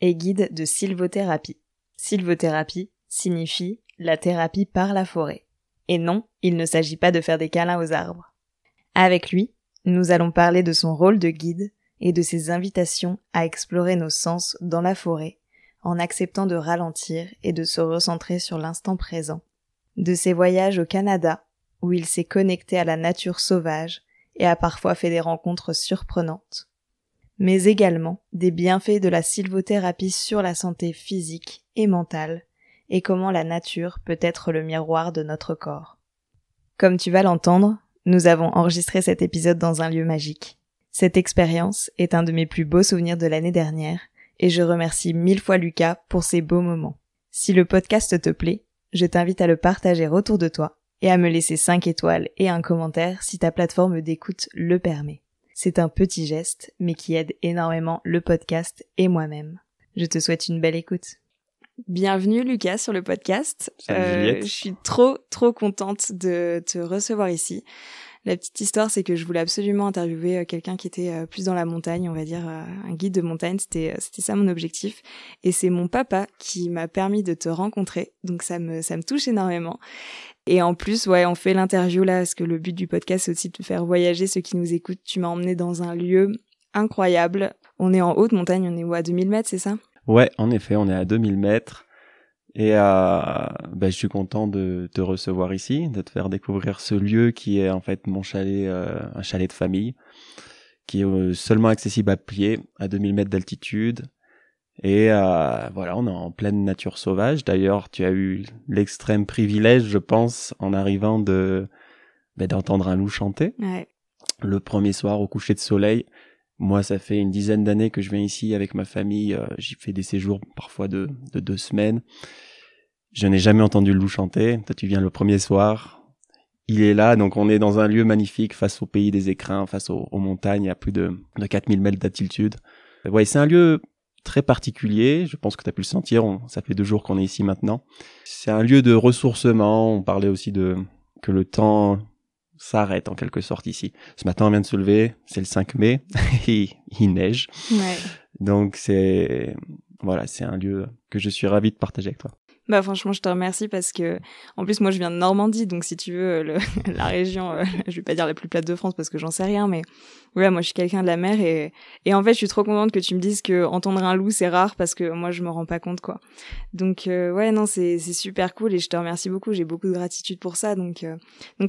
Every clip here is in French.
est guide de sylvothérapie. Sylvothérapie signifie la thérapie par la forêt. Et non, il ne s'agit pas de faire des câlins aux arbres. Avec lui, nous allons parler de son rôle de guide et de ses invitations à explorer nos sens dans la forêt, en acceptant de ralentir et de se recentrer sur l'instant présent. De ses voyages au Canada, où il s'est connecté à la nature sauvage et a parfois fait des rencontres surprenantes mais également des bienfaits de la sylvothérapie sur la santé physique et mentale, et comment la nature peut être le miroir de notre corps. Comme tu vas l'entendre, nous avons enregistré cet épisode dans un lieu magique. Cette expérience est un de mes plus beaux souvenirs de l'année dernière, et je remercie mille fois Lucas pour ces beaux moments. Si le podcast te plaît, je t'invite à le partager autour de toi et à me laisser 5 étoiles et un commentaire si ta plateforme d'écoute le permet. C'est un petit geste, mais qui aide énormément le podcast et moi-même. Je te souhaite une belle écoute. Bienvenue Lucas sur le podcast. Euh, je suis trop trop contente de te recevoir ici. La petite histoire, c'est que je voulais absolument interviewer euh, quelqu'un qui était euh, plus dans la montagne, on va dire un guide de montagne. C'était c'était ça mon objectif. Et c'est mon papa qui m'a permis de te rencontrer. Donc ça me ça me touche énormément. Et en plus, ouais, on fait l'interview là, parce que le but du podcast, c'est aussi de faire voyager ceux qui nous écoutent. Tu m'as emmené dans un lieu incroyable. On est en haute montagne, on est où, à 2000 mètres, c'est ça? Ouais, en effet, on est à 2000 mètres. Et euh, bah, je suis content de te recevoir ici, de te faire découvrir ce lieu qui est en fait mon chalet, euh, un chalet de famille, qui est euh, seulement accessible à pied, à 2000 mètres d'altitude, et euh, voilà, on est en pleine nature sauvage. D'ailleurs, tu as eu l'extrême privilège, je pense, en arrivant de ben, d'entendre un loup chanter. Ouais. Le premier soir au coucher de soleil. Moi, ça fait une dizaine d'années que je viens ici avec ma famille. Euh, J'y fais des séjours parfois de, de deux semaines. Je n'ai jamais entendu le loup chanter. Toi, tu viens le premier soir. Il est là, donc on est dans un lieu magnifique face au pays des écrins, face aux, aux montagnes à plus de, de 4000 mètres d'altitude. Ouais, c'est un lieu très particulier. Je pense que tu as pu le sentir. ça fait deux jours qu'on est ici maintenant. C'est un lieu de ressourcement. On parlait aussi de que le temps s'arrête en quelque sorte ici. Ce matin, on vient de se lever. C'est le 5 mai. et il neige. Ouais. Donc c'est voilà, c'est un lieu que je suis ravi de partager avec toi. Bah franchement, je te remercie parce que en plus moi je viens de Normandie, donc si tu veux le, la région, euh, je vais pas dire la plus plate de France parce que j'en sais rien, mais ouais, moi je suis quelqu'un de la mer et et en fait je suis trop contente que tu me dises que entendre un loup c'est rare parce que moi je me rends pas compte quoi. Donc euh, ouais non c'est super cool et je te remercie beaucoup, j'ai beaucoup de gratitude pour ça donc euh,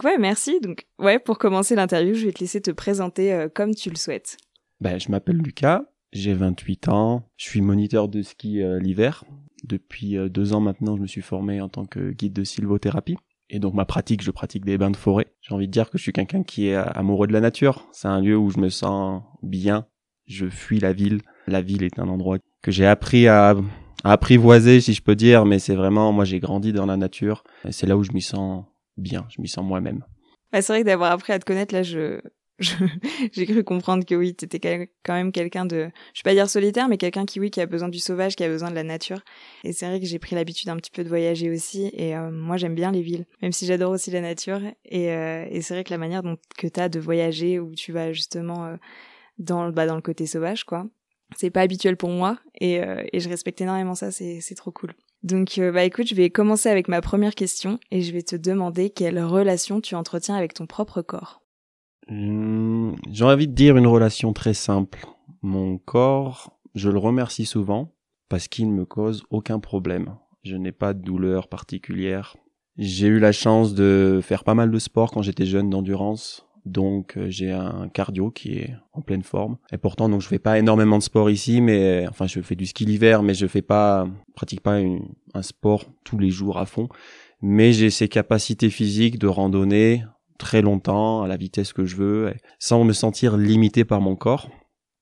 ouais merci donc ouais pour commencer l'interview je vais te laisser te présenter euh, comme tu le souhaites. Ben je m'appelle Lucas, j'ai 28 ans, je suis moniteur de ski l'hiver depuis euh, deux ans maintenant, je me suis formé en tant que guide de sylvothérapie. Et donc ma pratique, je pratique des bains de forêt. J'ai envie de dire que je suis quelqu'un qui est amoureux de la nature. C'est un lieu où je me sens bien. Je fuis la ville. La ville est un endroit que j'ai appris à, apprivoiser, si je peux dire, mais c'est vraiment, moi j'ai grandi dans la nature. C'est là où je m'y sens bien, je m'y sens moi-même. Bah, c'est vrai que d'avoir appris à te connaître, là, je, j'ai cru comprendre que oui, t'étais quand même quelqu'un de, je vais pas dire solitaire, mais quelqu'un qui oui, qui a besoin du sauvage, qui a besoin de la nature. Et c'est vrai que j'ai pris l'habitude un petit peu de voyager aussi. Et euh, moi, j'aime bien les villes, même si j'adore aussi la nature. Et, euh, et c'est vrai que la manière dont que t'as de voyager, où tu vas justement euh, dans, bah, dans le côté sauvage, quoi, c'est pas habituel pour moi. Et, et je respecte énormément ça. C'est, trop cool. Donc, bah écoute, je vais commencer avec ma première question et je vais te demander quelle relation tu entretiens avec ton propre corps. Hmm, j'ai envie de dire une relation très simple. Mon corps, je le remercie souvent parce qu'il ne me cause aucun problème. Je n'ai pas de douleur particulière. J'ai eu la chance de faire pas mal de sport quand j'étais jeune d'endurance. Donc euh, j'ai un cardio qui est en pleine forme. Et pourtant donc je fais pas énormément de sport ici, mais enfin je fais du ski l'hiver, mais je fais pas pratique pas un sport tous les jours à fond. Mais j'ai ces capacités physiques de randonnée très longtemps, à la vitesse que je veux, sans me sentir limité par mon corps.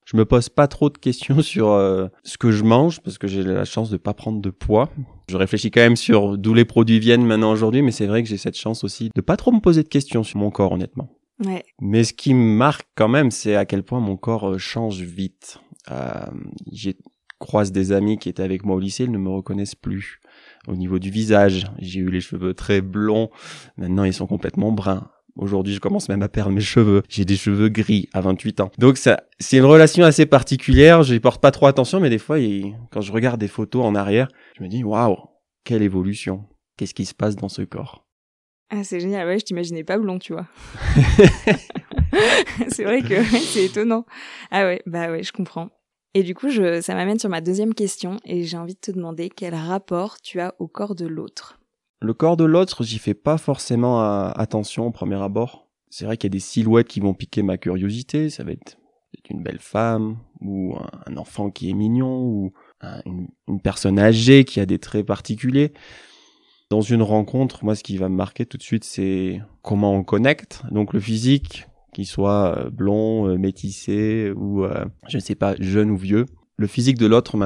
Je me pose pas trop de questions sur euh, ce que je mange parce que j'ai la chance de pas prendre de poids. Je réfléchis quand même sur d'où les produits viennent maintenant aujourd'hui, mais c'est vrai que j'ai cette chance aussi de pas trop me poser de questions sur mon corps, honnêtement. Ouais. Mais ce qui me marque quand même, c'est à quel point mon corps euh, change vite. Euh, j'ai croise des amis qui étaient avec moi au lycée, ils ne me reconnaissent plus. Au niveau du visage, j'ai eu les cheveux très blonds, maintenant ils sont complètement bruns. Aujourd'hui, je commence même à perdre mes cheveux. J'ai des cheveux gris à 28 ans. Donc ça, c'est une relation assez particulière. Je n'y porte pas trop attention, mais des fois, quand je regarde des photos en arrière, je me dis waouh, quelle évolution. Qu'est-ce qui se passe dans ce corps? Ah, c'est génial. Ouais, je t'imaginais pas blond, tu vois. c'est vrai que c'est étonnant. Ah ouais, bah ouais, je comprends. Et du coup, je, ça m'amène sur ma deuxième question et j'ai envie de te demander quel rapport tu as au corps de l'autre. Le corps de l'autre, j'y fais pas forcément euh, attention au premier abord. C'est vrai qu'il y a des silhouettes qui vont piquer ma curiosité. Ça va être une belle femme ou un enfant qui est mignon ou une, personne âgée qui a des traits particuliers. Dans une rencontre, moi, ce qui va me marquer tout de suite, c'est comment on connecte. Donc le physique, qu'il soit euh, blond, euh, métissé ou je ne sais pas, jeune ou vieux. Le physique de l'autre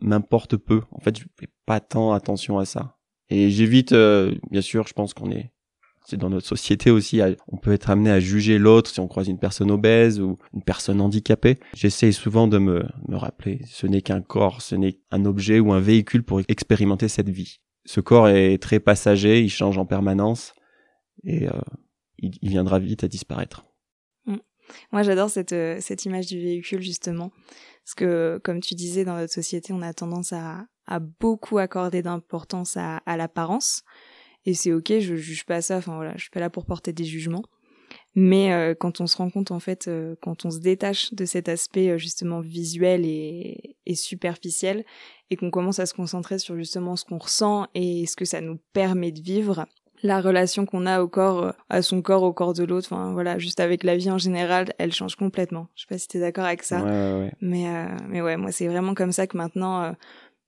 m'importe peu. En fait, je fais pas tant attention à ça. Et j'évite, euh, bien sûr, je pense qu'on est, c'est dans notre société aussi, on peut être amené à juger l'autre si on croise une personne obèse ou une personne handicapée. J'essaie souvent de me, me rappeler, ce n'est qu'un corps, ce n'est un objet ou un véhicule pour expérimenter cette vie. Ce corps est très passager, il change en permanence et euh, il, viendra vite à disparaître. Mmh. Moi, j'adore cette, euh, cette image du véhicule justement, parce que comme tu disais, dans notre société, on a tendance à, a beaucoup accordé d'importance à, à l'apparence. Et c'est ok, je juge pas ça, enfin voilà, je suis pas là pour porter des jugements. Mais euh, quand on se rend compte, en fait, euh, quand on se détache de cet aspect euh, justement visuel et, et superficiel, et qu'on commence à se concentrer sur justement ce qu'on ressent et ce que ça nous permet de vivre, la relation qu'on a au corps, à son corps, au corps de l'autre, enfin voilà, juste avec la vie en général, elle change complètement. Je sais pas si t'es d'accord avec ça, ouais, ouais, ouais. mais mais ouais, moi c'est vraiment comme ça que maintenant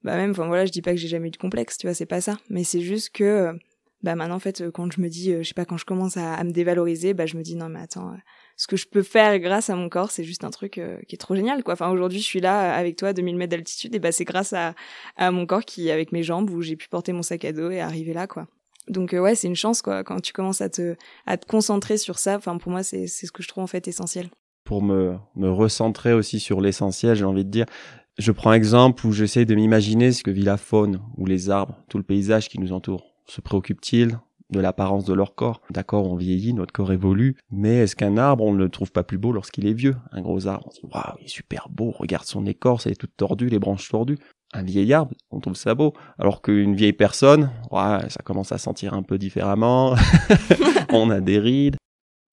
bah même enfin voilà je dis pas que j'ai jamais eu de complexe tu vois c'est pas ça. Mais c'est juste que euh, bah maintenant en fait quand je me dis euh, je sais pas quand je commence à, me dévaloriser bah je me dis non mais attends euh, ce que je peux faire grâce à mon corps c'est juste un truc qui est trop génial quoi. Enfin aujourd'hui je suis là avec toi à 2000 mètres d'altitude et bah c'est grâce à, à mon corps qui avec mes jambes où j'ai pu porter mon sac à dos et arriver là quoi. Donc ouais c'est une chance quoi quand tu commences à te à te concentrer sur ça. Enfin pour moi c'est c'est ce que je trouve en fait essentiel. Pour me, me recentrer aussi sur l'essentiel, j'ai envie de dire, je prends exemple où j'essaie de m'imaginer ce que vit la faune ou les arbres, tout le paysage qui nous entoure. Se préoccupe-t-il de l'apparence de leur corps? D'accord, on vieillit, notre corps évolue, mais est-ce qu'un arbre, on ne le trouve pas plus beau lorsqu'il est vieux? Un gros arbre, on se dit, waouh, il est super beau, regarde son écorce, elle est toute tordue, les branches tordues. Un vieil arbre, on trouve ça beau. Alors qu'une vieille personne, ouais, ça commence à sentir un peu différemment, on a des rides,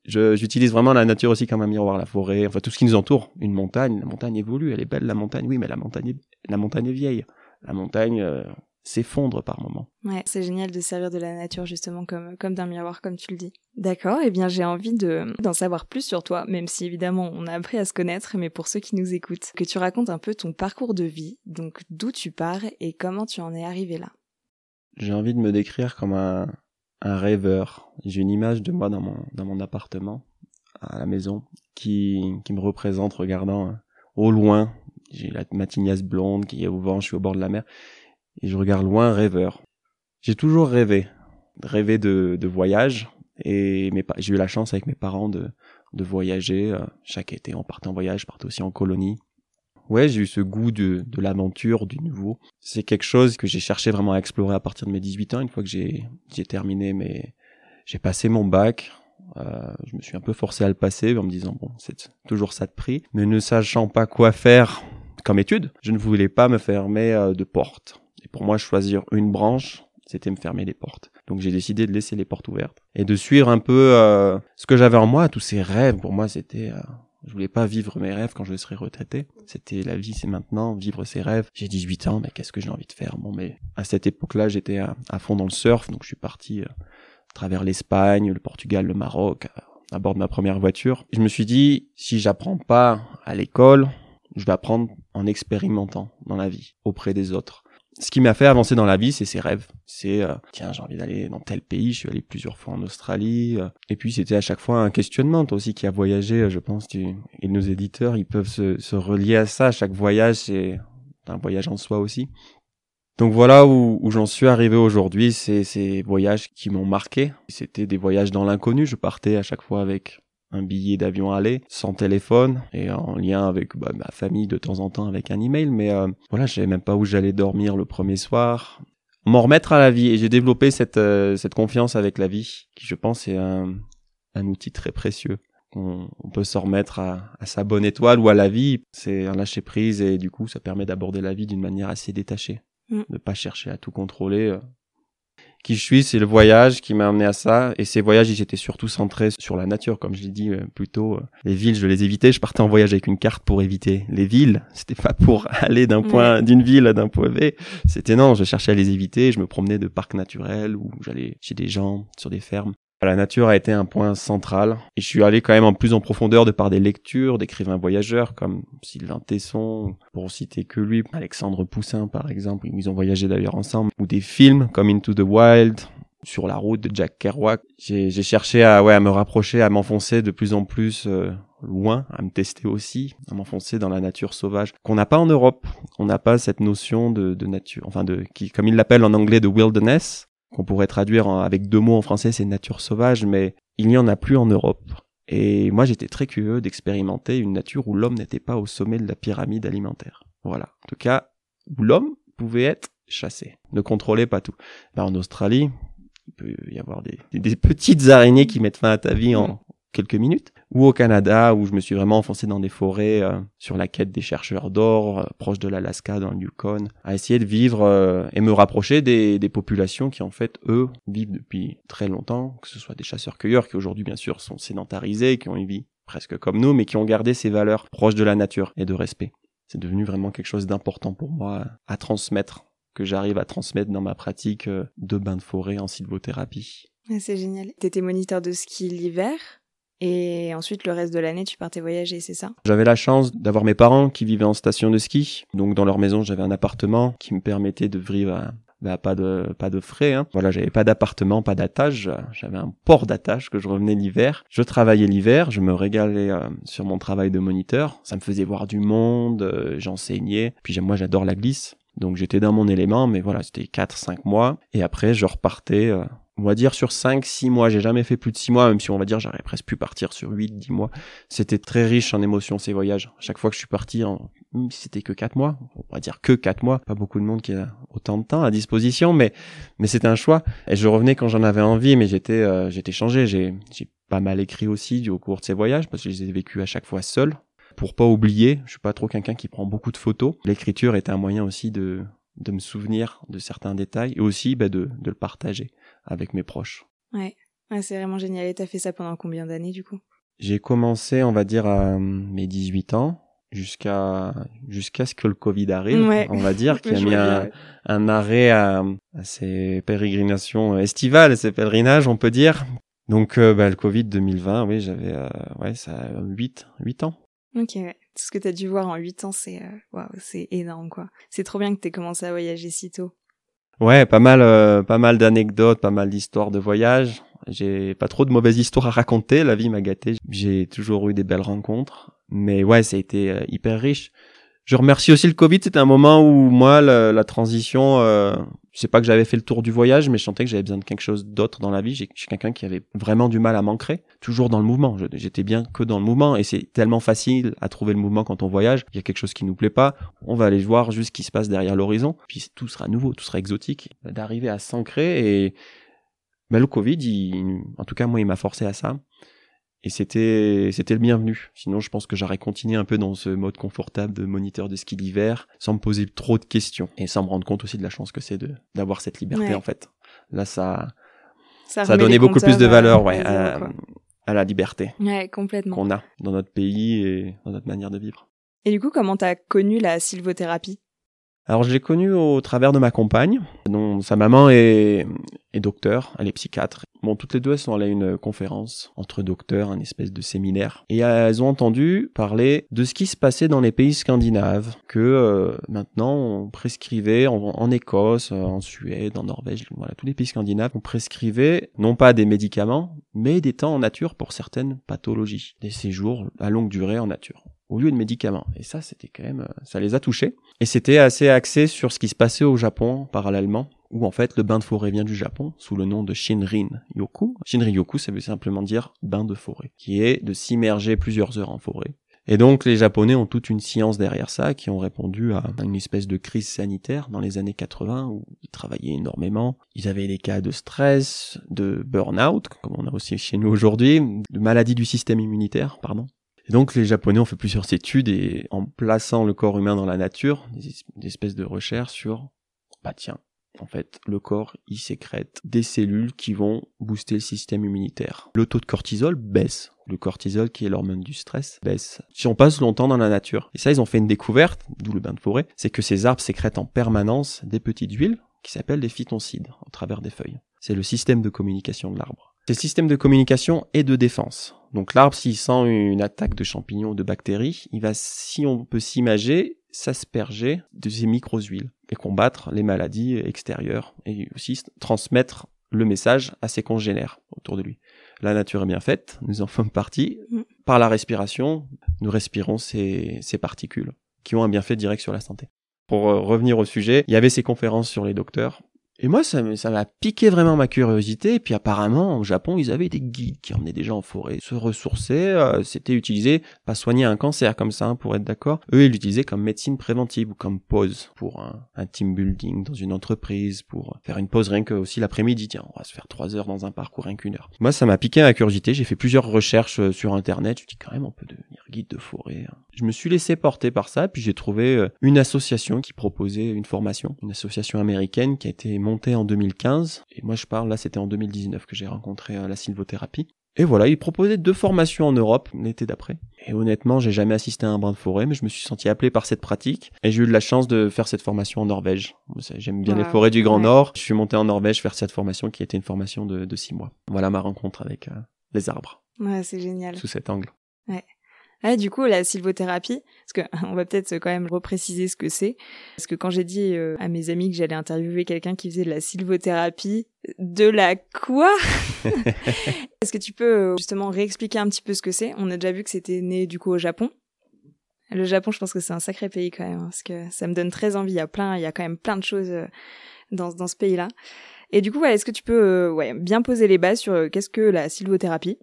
j'utilise vraiment la nature aussi comme un miroir, la forêt, enfin tout ce qui nous entoure. Une montagne, la montagne évolue, elle est belle la montagne, oui, mais la montagne est, la montagne est vieille. La montagne euh, s'effondre par moments. Ouais, c'est génial de servir de la nature justement comme comme d'un miroir comme tu le dis. D'accord, et eh bien j'ai envie de d'en savoir plus sur toi, même si évidemment on a appris à se connaître, mais pour ceux qui nous écoutent, que tu racontes un peu ton parcours de vie, donc d'où tu pars et comment tu en es arrivé là? J'ai envie de me décrire comme un un rêveur. J'ai une image de moi dans mon, dans mon appartement, à la maison, qui, qui me représente regardant euh, au loin. J'ai la, ma tignasse blonde qui est au vent, je suis au bord de la mer, et je regarde loin rêveur. J'ai toujours rêvé, rêvé de, de voyage, et j'ai eu la chance avec mes parents de, de voyager. Euh, chaque été, on partait en voyage, je partais aussi en colonie ouais, j'ai eu ce goût de, de l'aventure, du nouveau. C'est quelque chose que j'ai cherché vraiment à explorer à partir de mes 18 ans, une fois que j'ai, j'ai terminé mes, j'ai passé mon bac. Euh, je me suis un peu forcé à le passer en me disant bon c'est toujours ça de prix mais ne sachant pas quoi faire comme étude je ne voulais pas me fermer euh, de porte et pour moi choisir une branche c'était me fermer les portes donc j'ai décidé de laisser les portes ouvertes et de suivre un peu euh, ce que j'avais en moi tous ces rêves pour moi c'était euh, je voulais pas vivre mes rêves quand je serais retraité. C'était la vie, c'est maintenant, vivre ses rêves. J'ai 18 ans, mais qu'est-ce que j'ai envie de faire? Bon, mais à cette époque-là, j'étais à, fond dans le surf, donc je suis parti euh, à travers l'Espagne, le Portugal, le Maroc, à, bord de ma première voiture. Je me suis dit, si j'apprends pas à l'école, je vais apprendre en expérimentant dans la vie, auprès des autres. Ce qui m'a fait avancer dans la vie, c'est ses rêves. C'est euh, tiens, j'ai envie d'aller dans tel pays. Je suis allé plusieurs fois en Australie. euh, et puis c'était à chaque fois un questionnement. Toi aussi qui as voyagé, euh, je pense, tu, et nos éditeurs, ils peuvent se, se relier à ça. Chaque voyage, c'est un voyage en soi aussi. Donc voilà où, où j'en suis arrivé aujourd'hui. C'est ces voyages qui m'ont marqué. C'était des voyages dans l'inconnu. Je partais à chaque fois avec un billet d'avion aller, sans téléphone et en lien avec bah, ma famille de temps en temps avec un email. Mais euh, voilà, je savais même pas où j'allais dormir le premier soir. M'en remettre à la vie et j'ai développé cette euh, cette confiance avec la vie, qui je pense est un un outil très précieux. On, on peut s'en remettre à, à sa bonne étoile ou à la vie. C'est un lâcher prise et du coup, ça permet d'aborder la vie d'une manière assez détachée, Mm. de pas chercher à tout contrôler. Qui je suis, c'est le voyage qui m'a amené à ça. Et ces voyages, ils étaient surtout centrés sur la nature, comme je l'ai dit euh, plus tôt. euh. Les villes, je les évitais. Je partais en voyage avec une carte pour éviter les villes. C'était pas pour aller d'un point, d'une ville à d'un point B. C'était non, je cherchais à les éviter. Je me promenais de parcs naturels ou j'allais chez des gens, sur des fermes. La nature a été un point central et je suis allé quand même en plus en profondeur de par des lectures d'écrivains voyageurs comme Sylvain Tesson, pour citer que lui, Alexandre Poussin par exemple, ils ont voyagé d'ailleurs ensemble, ou des films comme Into the Wild, sur la route de Jack Kerouac. J'ai cherché à, ouais, à me rapprocher, à m'enfoncer de plus en plus euh, loin, à me tester aussi, à m'enfoncer dans la nature sauvage qu'on n'a pas en Europe. On n'a pas cette notion de, de nature, enfin de, qui, comme ils l'appellent en anglais, de wilderness, qu'on pourrait traduire avec deux mots en français, c'est nature sauvage, mais il n'y en a plus en Europe. Et moi, j'étais très curieux d'expérimenter une nature où l'homme n'était pas au sommet de la pyramide alimentaire. Voilà. En tout cas, où l'homme pouvait être chassé, ne contrôlait pas tout. Ben, en Australie, il peut y avoir des, des petites araignées qui mettent fin à ta vie en quelques minutes. Ou au Canada, où je me suis vraiment enfoncé dans des forêts euh, sur la quête des chercheurs d'or, euh, proche de l'Alaska, dans le Yukon, à essayer de vivre euh, et me rapprocher des, populations qui, en fait, eux, vivent depuis très longtemps, que ce soit des chasseurs-cueilleurs qui aujourd'hui, bien sûr, sont sédentarisés, qui ont une vie presque comme nous, mais qui ont gardé ces valeurs proches de la nature et de respect. C'est devenu vraiment quelque chose d'important pour moi à transmettre, que j'arrive à transmettre dans ma pratique de bain de forêt en sylvothérapie. C'est génial. T'étais moniteur de ski l'hiver et ensuite le reste de l'année tu partais voyager, c'est ça? J'avais la chance d'avoir mes parents qui vivaient en station de ski. Donc dans leur maison, j'avais un appartement qui me permettait de vivre à, bah, pas de pas de frais. Hein. Voilà, j'avais pas d'appartement, pas d'attache. J'avais un port d'attache que je revenais l'hiver. Je travaillais l'hiver, je me régalais euh, sur mon travail de moniteur. Ça me faisait voir du monde, euh, j'enseignais. Puis moi, j'adore la glisse. Donc j'étais dans mon élément, mais voilà, c'était 4-5 mois. Et après, je repartais, euh, on va dire sur 5-6 mois. J'ai jamais fait plus de 6 mois, même si on va dire j'aurais presque pu partir sur 8-10 mois. C'était très riche en émotions ces voyages. Chaque fois que je suis parti, en... c'était que 4 mois, on va dire que 4 mois, pas beaucoup de monde qui a autant de temps à disposition, mais mais c'était un choix. Et je revenais quand j'en avais envie, mais j'étais euh, j'étais changé. J'ai j'ai pas mal écrit aussi au cours de ces voyages parce que je les ai vécus à chaque fois seul pour pas oublier. Je suis pas trop quelqu'un qui prend beaucoup de photos. L'écriture était un moyen aussi de de me souvenir de certains détails et aussi bah, de de le partager avec mes proches. Ouais. Ouais, c'est vraiment génial. Et t'as fait ça pendant combien d'années du coup? J'ai commencé, on va dire, à mes 18 ans jusqu'à jusqu'à ce que le Covid arrive, Ouais. on va dire, qui a mis un, ouais. un arrêt à, à ces pérégrinations estivales, ces pèlerinages, on peut dire. Donc, euh, bah, le Covid 2020, oui, j'avais, euh, ouais, ça, 8, 8 ans. Ok, ouais. Ce que t'as dû voir en 8 ans, c'est euh, waouh, c'est énorme quoi. C'est trop bien que t'aies commencé à voyager si tôt. Ouais, pas mal, euh, pas mal d'anecdotes, pas mal d'histoires de voyage. J'ai pas trop de mauvaises histoires à raconter. La vie m'a gâté. J'ai toujours eu des belles rencontres. Mais ouais, ça a été euh, hyper riche. Je remercie aussi le Covid. C'était un moment où moi, la, transition, euh, je sais pas que j'avais fait le tour du voyage, mais je sentais que j'avais besoin de quelque chose d'autre dans la vie. J'ai- Je suis quelqu'un qui avait vraiment du mal à m'ancrer, toujours dans le mouvement. Je- J'étais bien que dans le mouvement, et c'est tellement facile à trouver le mouvement quand on voyage. Il y a quelque chose qui nous plaît pas, on va aller voir juste ce qui se passe derrière l'horizon, puis tout sera nouveau, tout sera exotique. D'arriver à s'ancrer et ben, le Covid, il- en tout cas moi, il m'a forcé à ça. Et c'était c'était le bienvenu. Sinon, je pense que j'aurais continué un peu dans ce mode confortable de moniteur de ski d'hiver, sans me poser trop de questions et sans me rendre compte aussi de la chance que c'est de d'avoir cette liberté Ouais. en fait. Là, ça Ça, ça a donné beaucoup plus de valeur, ouais, à la liberté Ouais, complètement. qu'on a dans notre pays et dans notre manière de vivre. Et du coup, comment t'as connu la sylvothérapie? Alors je l'ai connu au travers de ma compagne, dont sa maman est, docteur, elle est psychiatre. Bon, toutes les deux elles sont allées à une conférence entre docteurs, un espèce de séminaire, et elles ont entendu parler de ce qui se passait dans les pays scandinaves, que euh, maintenant on prescrivait en, Écosse, en Suède, en Norvège, voilà, tous les pays scandinaves, on prescrivait non pas des médicaments, mais des temps en nature pour certaines pathologies, des séjours à longue durée en nature au lieu de médicaments. Et ça, c'était quand même, euh, ça les a touchés. Et c'était assez axé sur ce qui se passait au Japon parallèlement, où en fait le bain de forêt vient du Japon sous le nom de Shinrin Yoku. Shinrin Yoku, ça veut simplement dire bain de forêt, qui est de s'immerger plusieurs heures en forêt. Et donc les Japonais ont toute une science derrière ça, qui ont répondu à une espèce de crise sanitaire dans les années 80 où ils travaillaient énormément. Ils avaient des cas de stress, de burn-out, comme on a aussi chez nous aujourd'hui, de maladie du système immunitaire, pardon. Et donc les Japonais ont fait plusieurs études et en plaçant le corps humain dans la nature, des, espèces de recherches sur, bah tiens, en fait, le corps, il sécrète des cellules qui vont booster le système immunitaire. Le taux de cortisol baisse. Le cortisol, qui est l'hormone du stress, baisse. Si on passe longtemps dans la nature. Et ça, ils ont fait une découverte, d'où le bain de forêt, c'est que ces arbres sécrètent en permanence des petites huiles qui s'appellent des phytoncides au travers des feuilles. C'est le système de communication de l'arbre. C'est le système de communication et de défense. Donc l'arbre, s'il sent une attaque de champignons ou de bactéries, il va, si on peut s'imager, s'asperger de ces micro-huiles et combattre les maladies extérieures et aussi transmettre le message à ses congénères autour de lui. La nature est bien faite, nous en sommes partie. Mm. Par la respiration, nous respirons ces, ces particules qui ont un bienfait direct sur la santé. Pour euh, revenir au sujet, il y avait ces conférences sur les docteurs et moi, ça m'a piqué vraiment ma curiosité. Et puis apparemment, au Japon, ils avaient des guides qui emmenaient des gens en forêt se ressourcer. Euh, C'était utilisé, pas soigner un cancer comme ça, hein, pour être d'accord. Eux, ils l'utilisaient comme médecine préventive ou comme pause pour un, team building dans une entreprise, pour faire une pause rien que aussi l'après-midi. Tiens, on va se faire trois heures dans un parcours rien qu'une heure. Moi, ça m'a piqué ma curiosité. J'ai fait plusieurs recherches euh, sur Internet. Je dis quand même, on peut devenir guide de forêt. Hein. Je me suis laissé porter par ça. Puis j'ai trouvé euh, une association qui proposait une formation, une association américaine qui a été monté en 2015. Et moi, je parle, là, c'était en 2019 que j'ai rencontré euh, la sylvothérapie. Et voilà, il proposait deux formations en Europe l'été d'après. Et honnêtement, j'ai jamais assisté à un brin de forêt, mais je me suis senti appelé par cette pratique. Et j'ai eu de la chance de faire cette formation en Norvège. J'aime bien les forêts du Grand Nord. Je suis monté en Norvège faire cette formation qui était une formation de, de six mois. Voilà ma rencontre avec euh, les arbres. Ouais, c'est génial. Sous cet angle. Ouais. Ah, du coup, la sylvothérapie, parce que on va peut-être quand même repréciser ce que c'est, parce que quand j'ai dit euh, à mes amis que j'allais interviewer quelqu'un qui faisait de la sylvothérapie, de la quoi? Est-ce que tu peux euh, justement réexpliquer un petit peu ce que c'est? On a déjà vu que c'était né du coup au Japon. Le Japon, je pense que c'est un sacré pays quand même, hein, parce que ça me donne très envie. Il y a plein, il y a quand même plein de choses euh, dans dans ce pays-là. Et du coup, est-ce que tu peux ouais, bien poser les bases sur qu'est-ce que la sylvothérapie?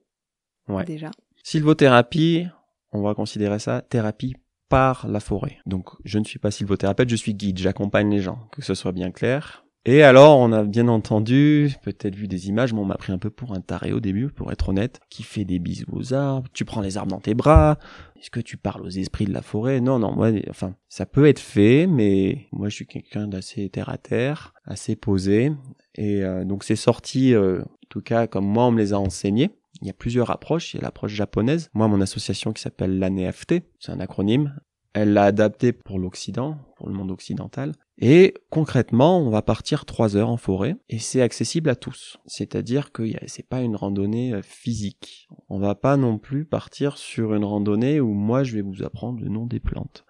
Ouais. Déjà. Sylvothérapie, on va considérer ça thérapie par la forêt. Donc je ne suis pas sylvothérapeute, je suis guide, j'accompagne les gens, que ce soit bien clair. Et alors, on a bien entendu, peut-être vu des images, mais on m'a pris un peu pour un taré au début, pour être honnête, qui fait des bisous aux arbres, tu prends les arbres dans tes bras, est-ce que tu parles aux esprits de la forêt? Non, non, moi, enfin, ça peut être fait, mais moi, je suis quelqu'un d'assez terre à terre, assez posé, et euh, donc c'est sorti, euh, en tout cas, comme moi, on me les a enseignés. Il y a plusieurs approches. Il y a l'approche japonaise. Moi, mon association qui s'appelle l'ANEFT, c'est un acronyme. Elle l'a adapté pour l'Occident, pour le monde occidental. Et concrètement, on va partir trois heures en forêt et c'est accessible à tous. C'est-à-dire que c'est pas une randonnée euh, physique. On va pas non plus partir sur une randonnée où moi je vais vous apprendre le nom des plantes.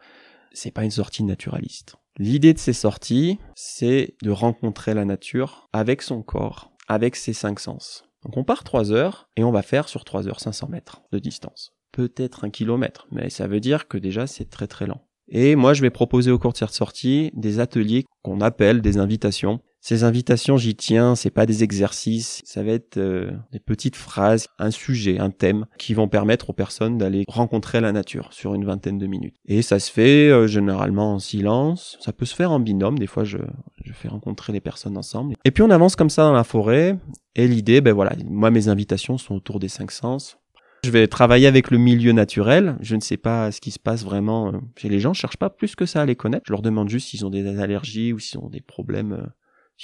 C'est pas une sortie naturaliste. L'idée de ces sorties, c'est de rencontrer la nature avec son corps, avec ses cinq sens. Donc on part 3 heures et on va faire sur 3 heures 500 mètres de distance. Peut-être un kilomètre, mais ça veut dire que déjà c'est très très lent. Et moi je vais proposer au cours de sortie des ateliers qu'on appelle des invitations. Ces invitations, j'y tiens, c'est pas des exercices, ça va être euh, des petites phrases, un sujet, un thème qui vont permettre aux personnes d'aller rencontrer la nature sur une vingtaine de minutes. Et ça se fait euh, généralement en silence, ça peut se faire en binôme, des fois je, je fais rencontrer les personnes ensemble. Et puis on avance comme ça dans la forêt, et l'idée, ben voilà, moi mes invitations sont autour des cinq sens. Je vais travailler avec le milieu naturel. Je ne sais pas ce qui se passe vraiment euh, chez les gens. Je cherche pas plus que ça à les connaître. Je leur demande juste s'ils ont des allergies ou s'ils ont des problèmes, euh,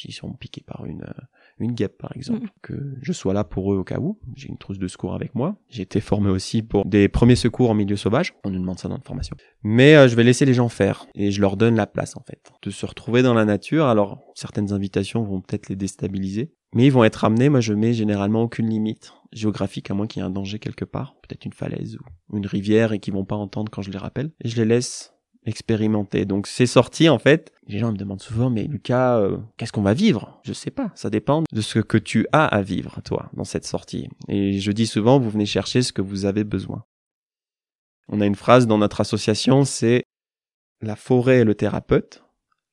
s'ils sont piqués par une, euh, une guêpe par exemple, Mhm. que je sois là pour eux au cas où. J'ai une trousse de secours avec moi. J'ai été formé aussi pour des premiers secours en milieu sauvage. On nous demande ça dans notre formation. Mais euh, je vais laisser les gens faire et je leur donne la place en fait de se retrouver dans la nature. Alors certaines invitations vont peut-être les déstabiliser, mais ils vont être amenés. Moi, je mets généralement aucune limite géographique à moins qu'il y ait un danger quelque part, peut-être une falaise ou une rivière et qu'ils vont pas entendre quand je les rappelle. Et je les laisse expérimenter. Donc c'est sorti en fait. Les gens me demandent souvent, mais Lucas, euh, qu'est-ce qu'on va vivre? Je sais pas. Ça dépend de ce que tu as à vivre toi dans cette sortie. Et je dis souvent, vous venez chercher ce que vous avez besoin. On a une phrase dans notre association, c'est la forêt est le thérapeute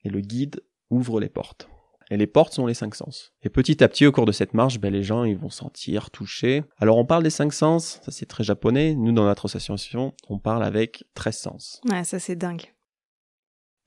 et le guide ouvre les portes. Et les portes sont les cinq sens. Et petit à petit, au cours de cette marche, ben, les gens, ils vont sentir, toucher. Alors, on parle des cinq sens, ça c'est très japonais. Nous, dans notre association, on parle avec 13 sens. Ouais, ça c'est dingue.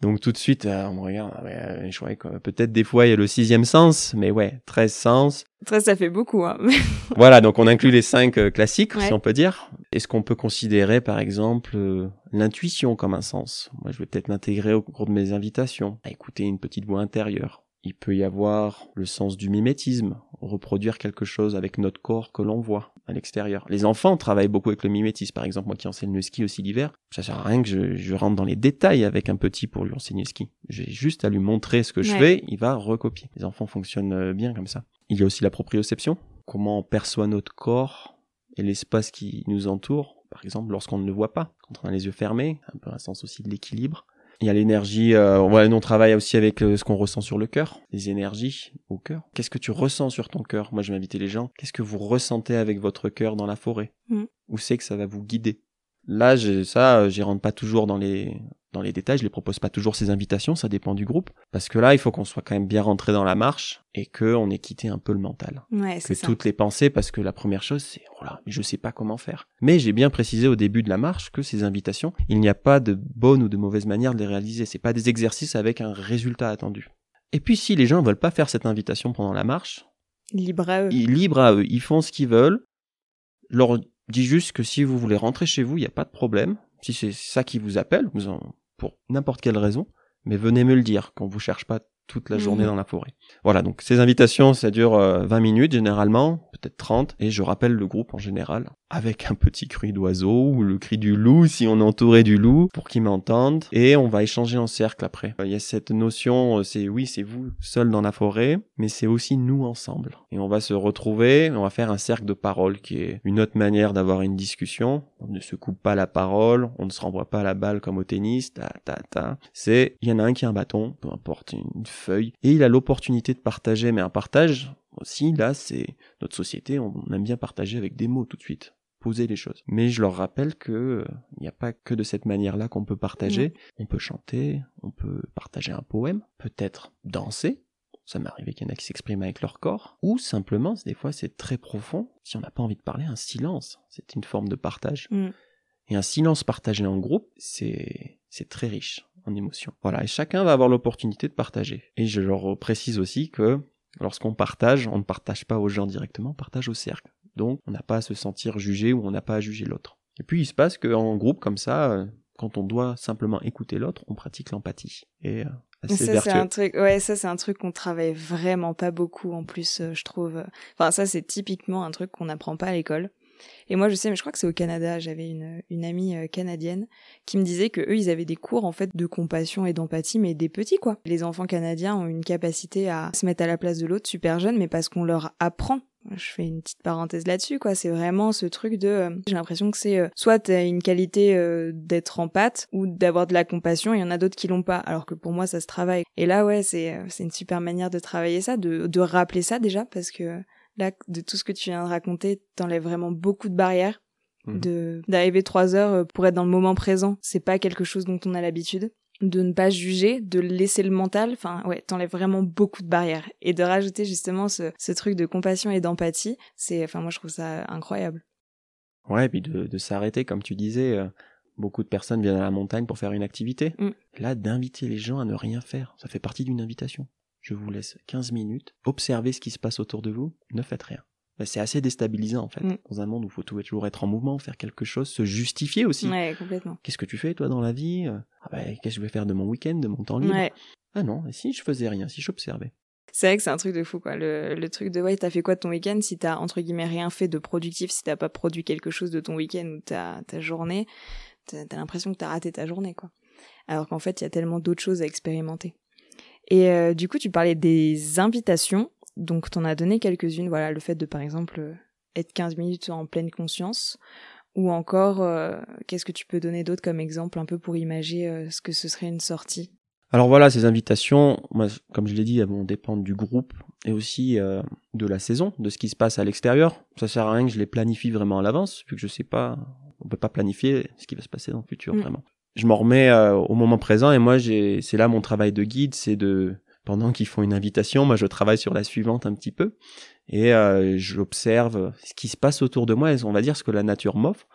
Donc, tout de suite, euh, on me regarde, ah euh, je que peut-être des fois, il y a le sixième sens, mais ouais, 13 sens. Très, ça fait beaucoup. Hein. voilà, donc on inclut les cinq euh, classiques, Ouais. si on peut dire. Est-ce qu'on peut considérer, par exemple, euh, l'intuition comme un sens? Moi, je vais peut-être l'intégrer au cours de mes invitations, à écouter une petite voix intérieure. Il peut y avoir le sens du mimétisme, reproduire quelque chose avec notre corps que l'on voit à l'extérieur. Les enfants travaillent beaucoup avec le mimétisme. Par exemple, moi qui enseigne le ski aussi l'hiver, ça sert à rien que je, je rentre dans les détails avec un petit pour lui enseigner le ski. J'ai juste à lui montrer ce que je fais, il va recopier. Les enfants fonctionnent euh, bien comme ça. Il y a aussi la proprioception. Comment on perçoit notre corps et l'espace qui nous entoure. Par exemple, lorsqu'on ne le voit pas, quand on a les yeux fermés, un peu un sens aussi de l'équilibre. Il y a l'énergie, euh, ouais, nous on travaille aussi avec euh, ce qu'on ressent sur le cœur, les énergies au cœur. Qu'est-ce que tu ressens sur ton cœur? Moi je vais inviter les gens, qu'est-ce que vous ressentez avec votre cœur dans la forêt? Mm. Où c'est que ça va vous guider? Là, j'ai- ça, euh, j'y rentre pas toujours dans les dans les détails, je les propose pas toujours ces invitations, ça dépend du groupe. Parce que là, il faut qu'on soit quand même bien rentré dans la marche et qu'on ait quitté un peu le mental Ouais, que c'est ça. toutes les pensées, parce que la première chose, c'est oh là, je sais pas comment faire. Mais j'ai bien précisé au début de la marche que ces invitations, il n'y a pas de bonne ou de mauvaise manière de les réaliser. C'est pas des exercices avec un résultat attendu. Et puis si les gens veulent pas faire cette invitation pendant la marche, Libre à eux. ils libre à eux, ils font ce qu'ils veulent. Leur dis juste que si vous voulez rentrer chez vous, il n'y a pas de problème. Si c'est ça qui vous appelle, vous en, pour n'importe quelle raison, mais venez me le dire qu'on vous cherche pas toute la journée Mhm. dans la forêt. Voilà, donc ces invitations, ça dure euh, 20 minutes généralement, peut-être 30, et je rappelle le groupe en général, avec un petit cri d'oiseau, ou le cri du loup, si on est entouré du loup, pour qu'ils m'entendent, et on va échanger en cercle après. Il y a cette notion, euh, c'est oui, c'est vous seul dans la forêt, mais c'est aussi nous ensemble. Et on va se retrouver, on va faire un cercle de parole, qui est une autre manière d'avoir une discussion. On ne se coupe pas la parole, on ne se renvoie pas la balle comme au tennis, ta ta ta. C'est, il y en a un qui a un bâton, peu importe, une feuille, et il a l'opportunité de partager, mais un partage aussi, là, c'est notre société, on aime bien partager avec des mots tout de suite poser les choses. Mais je leur rappelle que euh, il n'y a pas que de cette manière-là qu'on peut partager. On peut chanter, on peut partager un poème, peut-être danser. Ça m'est arrivé qu'il y en a qui s'expriment avec leur corps. Ou simplement, des fois c'est très profond. Si on n'a pas envie de parler, un silence. C'est une forme de partage. Mm. Et un silence partagé en groupe, c'est c'est très riche en émotions. Voilà, et chacun va avoir l'opportunité de partager. Et je leur précise aussi que lorsqu'on partage, on ne partage pas aux gens directement, on partage au cercle. Donc, on n'a pas à se sentir jugé ou on n'a pas à juger l'autre. Et puis, il se passe qu'en groupe comme ça, euh, quand on doit simplement écouter l'autre, on pratique l'empathie. Et euh, ça c'est un truc ouais ça c'est un truc qu'on travaille vraiment pas beaucoup en plus euh, je trouve. Enfin ça c'est typiquement un truc qu'on n'apprend pas à l'école. Et moi je sais mais je crois que c'est au Canada. J'avais une une amie canadienne qui me disait que eux ils avaient des cours en fait de compassion et d'empathie mais des petits quoi. Les enfants canadiens ont une capacité à se mettre à la place de l'autre super jeune mais parce qu'on leur apprend je fais une petite parenthèse là-dessus, quoi. C'est vraiment ce truc de, euh, j'ai l'impression que c'est euh, soit t'as une qualité euh, d'être en pâte ou d'avoir de la compassion. Il y en a d'autres qui l'ont pas, alors que pour moi ça se travaille. Et là, ouais, c'est c'est une super manière de travailler ça, de de rappeler ça déjà, parce que là, de tout ce que tu viens de raconter, t'enlèves vraiment beaucoup de barrières. Mhm. De d'arriver trois heures pour être dans le moment présent, c'est pas quelque chose dont on a l'habitude de ne pas juger, de laisser le mental, enfin ouais, t'enlèves vraiment beaucoup de barrières. Et de rajouter justement ce, ce truc de compassion et d'empathie, c'est, enfin moi je trouve ça incroyable. Ouais, et puis de, de s'arrêter, comme tu disais, euh, beaucoup de personnes viennent à la montagne pour faire une activité. Mm. Là, d'inviter les gens à ne rien faire, ça fait partie d'une invitation. Je vous laisse 15 minutes, observez ce qui se passe autour de vous, ne faites rien. Ben, C'est assez déstabilisant en fait, Mm. dans un monde où il faut toujours être en mouvement, faire quelque chose, se justifier aussi. Ouais, complètement. Qu'est-ce que tu fais toi dans la vie? Ah ben, Qu'est-ce que je vais faire de mon week-end, de mon temps libre? Ouais, Ah non, et si je faisais rien, si j'observais C'est vrai que c'est un truc de fou, quoi. Le, le truc de, ouais, t'as fait quoi de ton week-end? Si t'as, entre guillemets, rien fait de productif, si t'as pas produit quelque chose de ton week-end ou ta, ta journée, t'as, t'as l'impression que t'as raté ta journée, quoi. Alors qu'en fait, il y a tellement d'autres choses à expérimenter. Et euh, du coup, tu parlais des invitations. Donc, t'en as donné quelques-unes. Voilà, le fait de, par exemple, euh, être 15 minutes en pleine conscience. Ou encore, euh, qu'est-ce que tu peux donner d'autre comme exemple un peu pour imaginer ce que ce serait une sortie? Alors voilà, ces invitations, moi, comme je l'ai dit, elles vont dépendre du groupe et aussi euh, de la saison, de ce qui se passe à l'extérieur. Ça sert à rien que je les planifie vraiment à l'avance, vu que je sais pas, on peut pas planifier ce qui va se passer dans le futur Mm. vraiment. Je m'en remets euh, au moment présent et moi, c'est là mon travail de guide, c'est de pendant qu'ils font une invitation, moi je travaille sur la suivante un petit peu et euh, j'observe ce qui se passe autour de moi on va dire ce que la nature m'offre.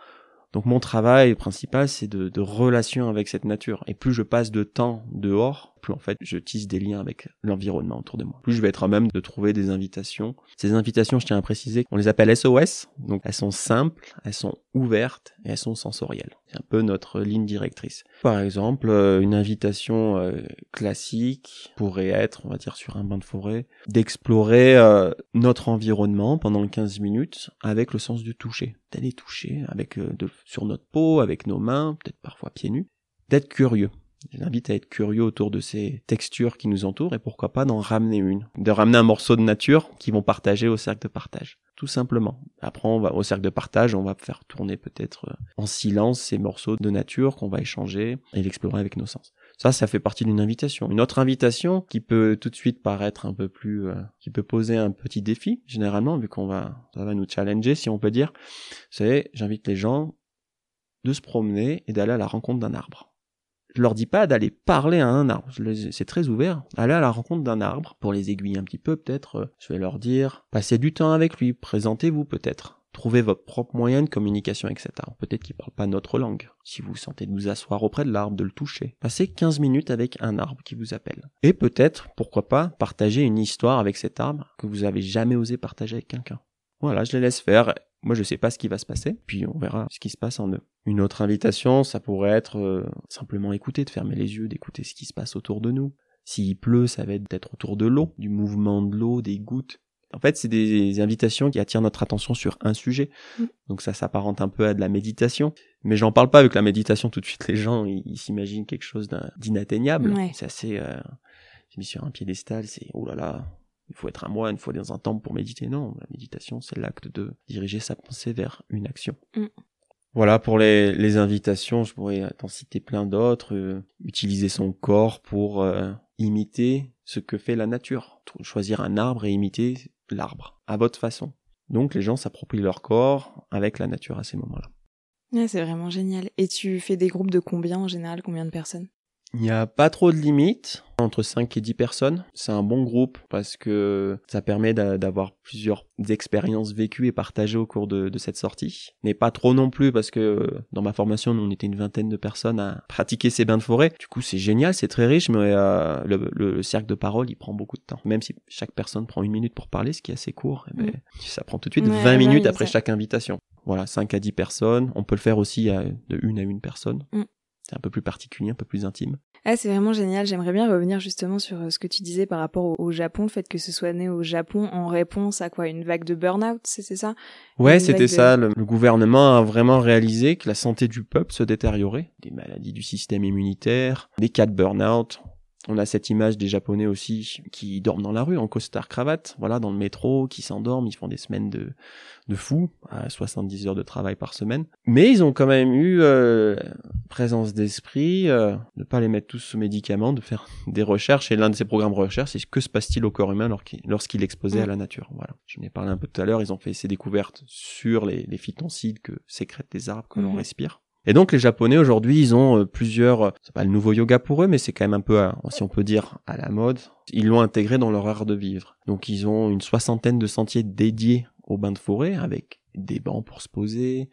Donc mon travail principal, c'est de, de relation avec cette nature. Et plus je passe de temps dehors, plus en fait je tisse des liens avec l'environnement autour de moi. Plus je vais être à même de trouver des invitations. Ces invitations, je tiens à préciser, on les appelle SOS. Donc elles sont simples, elles sont ouvertes et elles sont sensorielles. C'est un peu notre ligne directrice. Par exemple, euh, une invitation euh, classique pourrait être, on va dire sur un banc de forêt, d'explorer euh, notre environnement pendant 15 minutes avec le sens du toucher. D'aller toucher avec sur notre peau, avec nos mains, peut-être parfois pieds nus. D'être curieux. Je l'invite à être curieux autour de ces textures qui nous entourent et pourquoi pas d'en ramener une. De ramener un morceau de nature qu'ils vont partager au cercle de partage. Tout simplement. Après, on va, au cercle de partage, on va faire tourner peut-être euh, en silence ces morceaux de nature qu'on va échanger et l'explorer avec nos sens. Ça, ça fait partie d'une invitation. Une autre invitation qui peut tout de suite paraître un peu plus, euh, qui peut poser un petit défi, généralement, vu qu'on va, ça va nous challenger, si on peut dire, c'est, j'invite les gens de se promener et d'aller à la rencontre d'un arbre. Je leur dis pas d'aller parler à un arbre. C'est très ouvert. Aller à la rencontre d'un arbre pour les aiguiller un petit peu, peut-être. euh, Je vais leur dire, passez du temps avec lui, présentez-vous peut-être. Trouvez votre propre moyen de communication avec cet arbre. Peut-être qu'il parle pas notre langue. Si vous sentez de vous asseoir auprès de l'arbre, de le toucher. Passez 15 minutes avec un arbre qui vous appelle. Et peut-être, pourquoi pas, partager une histoire avec cet arbre que vous avez jamais osé partager avec quelqu'un. Voilà, je les laisse faire. Moi, je sais pas ce qui va se passer, puis on verra ce qui se passe en eux. Une autre invitation, ça pourrait être euh, simplement écouter, de fermer les yeux, d'écouter ce qui se passe autour de nous. S'il pleut, ça va être d'être autour de l'eau, du mouvement de l'eau, des gouttes. En fait, c'est des invitations qui attirent notre attention sur un sujet. Mm. Donc ça s'apparente un peu à de la méditation. Mais j'en parle pas avec la méditation tout de suite. Les gens, ils s'imaginent quelque chose d'inatteignable. Ouais. C'est assez... Euh, j'ai mis sur un piédestal, c'est... Oh là là, il faut être un moine, il faut aller dans un temple pour méditer. Non, la méditation, c'est l'acte de diriger sa pensée vers une action. Mm. Voilà pour les, les invitations, je pourrais t'en citer plein d'autres. Euh, utiliser son corps pour euh, imiter ce que fait la nature. Choisir un arbre et imiter l'arbre à votre façon. Donc les gens s'approprient leur corps avec la nature à ces moments-là. Ouais, c'est vraiment génial. Et tu fais des groupes de combien en général? Combien de personnes? Il n'y a pas trop de limites, entre 5 et 10 personnes. C'est un bon groupe parce que ça permet d'a- d'avoir plusieurs expériences vécues et partagées au cours de, de cette sortie. Mais pas trop non plus parce que euh, dans ma formation, nous, on était une vingtaine de personnes à pratiquer ces bains de forêt. Du coup, c'est génial, c'est très riche, mais euh, le, le cercle de parole, il prend beaucoup de temps. Même si chaque personne prend une minute pour parler, ce qui est assez court, eh ben, ça prend tout de suite Ouais, 20 ouais, minutes après ça. chaque invitation. Voilà, 5 à 10 personnes. On peut le faire aussi à, de une à une personne. Mm. C'est un peu plus particulier, un peu plus intime. Ah, c'est vraiment génial. J'aimerais bien revenir justement sur euh, ce que tu disais par rapport au, au Japon, le fait que ce soit né au Japon en réponse à quoi? Une vague de burn-out, c'est ça? Ouais, c'était de- ça. Le, le gouvernement a vraiment réalisé que la santé du peuple se détériorait. Des maladies du système immunitaire, des cas de burn-out. On a cette image des Japonais aussi qui dorment dans la rue en costard cravate, voilà, dans le métro, qui s'endorment, ils font des semaines de, de fous, à 70 heures de travail par semaine. Mais ils ont quand même eu euh, présence d'esprit, euh, de pas les mettre tous sous médicaments, de faire des recherches. Et l'un de ces programmes de recherche, c'est que se passe-t-il au corps humain lorsqu'il lorsqu'il est exposé à la nature. Voilà. Je n'ai parlé un peu tout à l'heure. Ils ont fait ces découvertes sur les, les phytoncides que sécrètent les arbres que l'on Mhm. respire. Et donc les Japonais aujourd'hui, ils ont euh, plusieurs. euh, C'est pas le nouveau yoga pour eux, mais c'est quand même un peu, euh, si on peut dire, à la mode. Ils l'ont intégré dans leur art de vivre. Donc ils ont une soixantaine de sentiers dédiés aux bains de forêt avec des bancs pour se poser,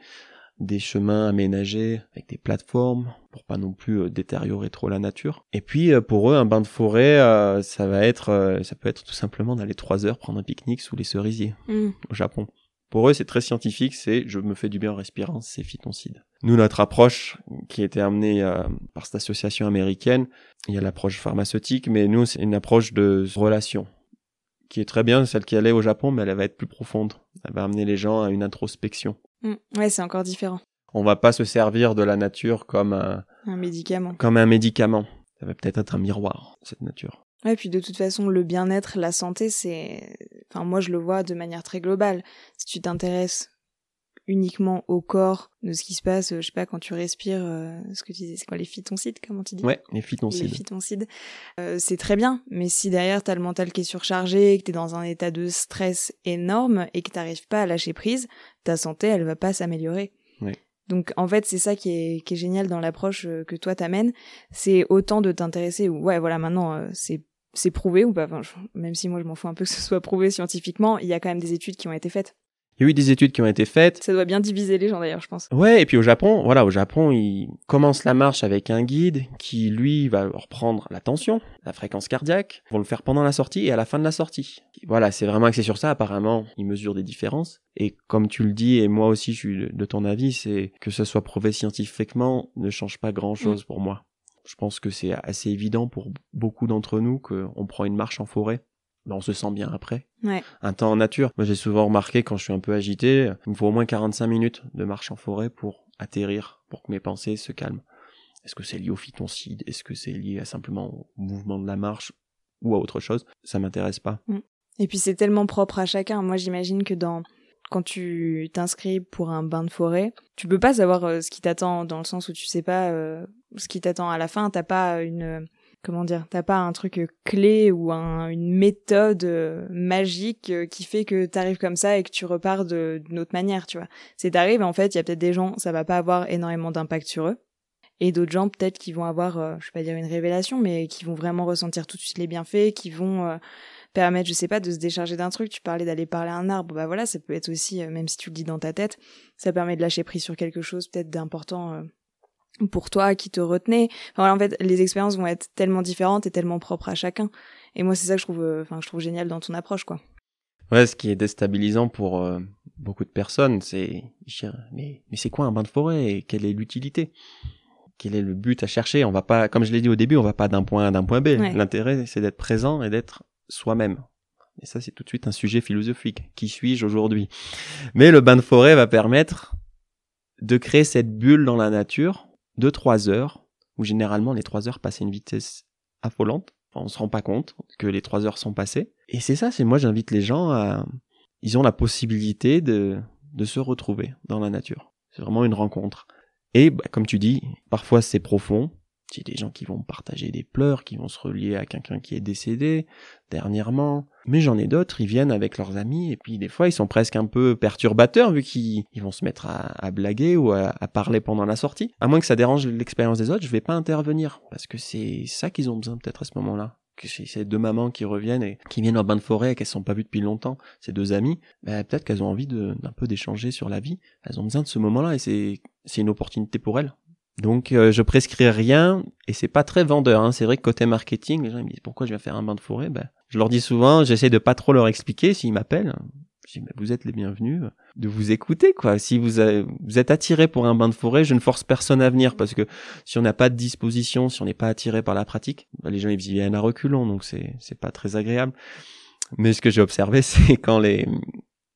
des chemins aménagés avec des plateformes pour pas non plus détériorer trop la nature. Et puis pour eux, un bain de forêt, ça va être, ça peut être tout simplement d'aller trois heures prendre un pique-nique sous les cerisiers Hmm. au Japon. Pour eux, c'est très scientifique, c'est je me fais du bien en respirant, c'est phytoncide. Nous, notre approche qui a été amenée euh, par cette association américaine, il y a l'approche pharmaceutique, mais nous, c'est une approche de relation. qui est très bien, celle qui allait au Japon, mais elle va être plus profonde. Elle va amener les gens à une introspection. Mm. Ouais, c'est encore différent. On va pas se servir de la nature comme un, Un médicament. comme un médicament. Ça va peut-être être un miroir, cette nature. Ouais, puis de toute façon, le bien-être, la santé, c'est. Enfin, moi, je le vois de manière très globale. Si tu t'intéresses uniquement au corps, de ce qui se passe, euh, je sais pas, quand tu respires, euh, ce que tu disais, c'est quoi les phytoncides, comment tu dis Ouais, les les phytoncides. phytoncides, euh, c'est très bien. Mais si derrière t'as le mental qui est surchargé, que t'es dans un état de stress énorme et que t'arrives pas à lâcher prise, ta santé elle va pas s'améliorer. Oui. Donc en fait c'est ça qui est, qui est génial dans l'approche euh, que toi t'amènes, c'est autant de t'intéresser ou ouais voilà maintenant euh, c'est c'est prouvé ou pas, enfin, je- même si moi je m'en fous un peu que ce soit prouvé scientifiquement, il y a quand même des études qui ont été faites. Il y a eu des études qui ont été faites. Ça doit bien diviser les gens d'ailleurs je pense. Ouais, et puis au Japon, voilà, au Japon, ils commencent la marche avec un guide qui, lui, va leur prendre la tension, la fréquence cardiaque, vont le faire pendant la sortie et à la fin de la sortie. Voilà, c'est vraiment axé sur ça. Apparemment, ils mesurent des différences. Et comme tu le dis, et moi aussi, je suis de- ton avis, c'est que ce soit prouvé scientifiquement ne change pas grand-chose pour moi. Je pense que c'est assez évident pour beaucoup d'entre nous qu'on prend une marche en forêt. Ben, on se sent bien après. Ouais. Un temps en nature. Moi, j'ai souvent remarqué quand je suis un peu agité, il me faut au moins 45 minutes de marche en forêt pour atterrir, pour que mes pensées se calment. Est-ce que c'est lié au phytoncide? Est-ce que c'est lié à simplement au mouvement de la marche ou à autre chose? Ça m'intéresse pas. Et puis c'est tellement propre à chacun. Moi j'imagine que dans quand tu t'inscris pour un bain de forêt, tu peux pas savoir euh, ce qui t'attend dans le sens où tu sais pas euh, ce qui t'attend à la fin. T'as pas une comment dire, t'as pas un truc euh, clé ou un, une méthode euh, magique euh, qui fait que t'arrives comme ça et que tu repars d'une autre manière, tu vois. C'est t'arrives en fait, il y a peut-être des gens, ça va pas avoir énormément d'impact sur eux. Et d'autres gens peut-être qui vont avoir, je vais pas dire une révélation, mais qui vont vraiment ressentir tout de suite les bienfaits, qui vont permettre, je sais pas, de se décharger d'un truc. Tu parlais d'aller parler à un arbre, bah voilà, ça peut être aussi, même si tu le dis dans ta tête, ça permet de lâcher prise sur quelque chose peut-être d'important pour toi qui te retenait. Enfin, voilà, en fait, les expériences vont être tellement différentes et tellement propres à chacun. Et moi, c'est ça que je trouve, euh, enfin, je trouve génial dans ton approche, quoi. Ouais, ce qui est déstabilisant pour euh, beaucoup de personnes, c'est mais mais c'est quoi un bain de forêt et quelle est l'utilité? Quel est le but à chercher? On va pas, comme je l'ai dit au début, on va pas d'un point A à d'un point B. Ouais. L'intérêt, c'est d'être présent et d'être soi-même. Et ça, c'est tout de suite un sujet philosophique. Qui suis-je aujourd'hui? Mais le bain de forêt va permettre de créer cette bulle dans la nature de trois heures, où généralement les trois heures passent à une vitesse affolante. Enfin, on se rend pas compte que les trois heures sont passées. Et c'est ça, c'est moi j'invite les gens à, ils ont la possibilité de, de se retrouver dans la nature. C'est vraiment une rencontre. Et bah, comme tu dis, parfois c'est profond. A des gens qui vont partager des pleurs, qui vont se relier à quelqu'un qui est décédé dernièrement. Mais j'en ai d'autres, ils viennent avec leurs amis et puis des fois ils sont presque un peu perturbateurs vu qu'ils ils vont se mettre à, blaguer ou à, parler pendant la sortie. À moins que ça dérange l'expérience des autres, je vais pas intervenir parce que c'est ça qu'ils ont besoin peut-être à ce moment-là. Que ces deux mamans qui reviennent et qui viennent en bain de forêt et qu'elles sont pas vues depuis longtemps, ces deux amies, ben, peut-être qu'elles ont envie d'un peu d'échanger sur la vie. Elles ont besoin de ce moment-là et c'est une opportunité pour elles. Donc euh, je prescris rien et c'est pas très vendeur. Hein. C'est vrai que côté marketing, les gens ils me disent pourquoi je vais faire un bain de forêt? Ben, je leur dis souvent, j'essaie de pas trop leur expliquer s'ils m'appellent. Je dis mais vous êtes les bienvenus de vous écouter quoi. Si vous, vous êtes attiré pour un bain de forêt, je ne force personne à venir parce que si on n'a pas de disposition, si on n'est pas attiré par la pratique, ben, les gens ils viennent à reculons donc c'est c'est pas très agréable. Mais ce que j'ai observé, c'est quand les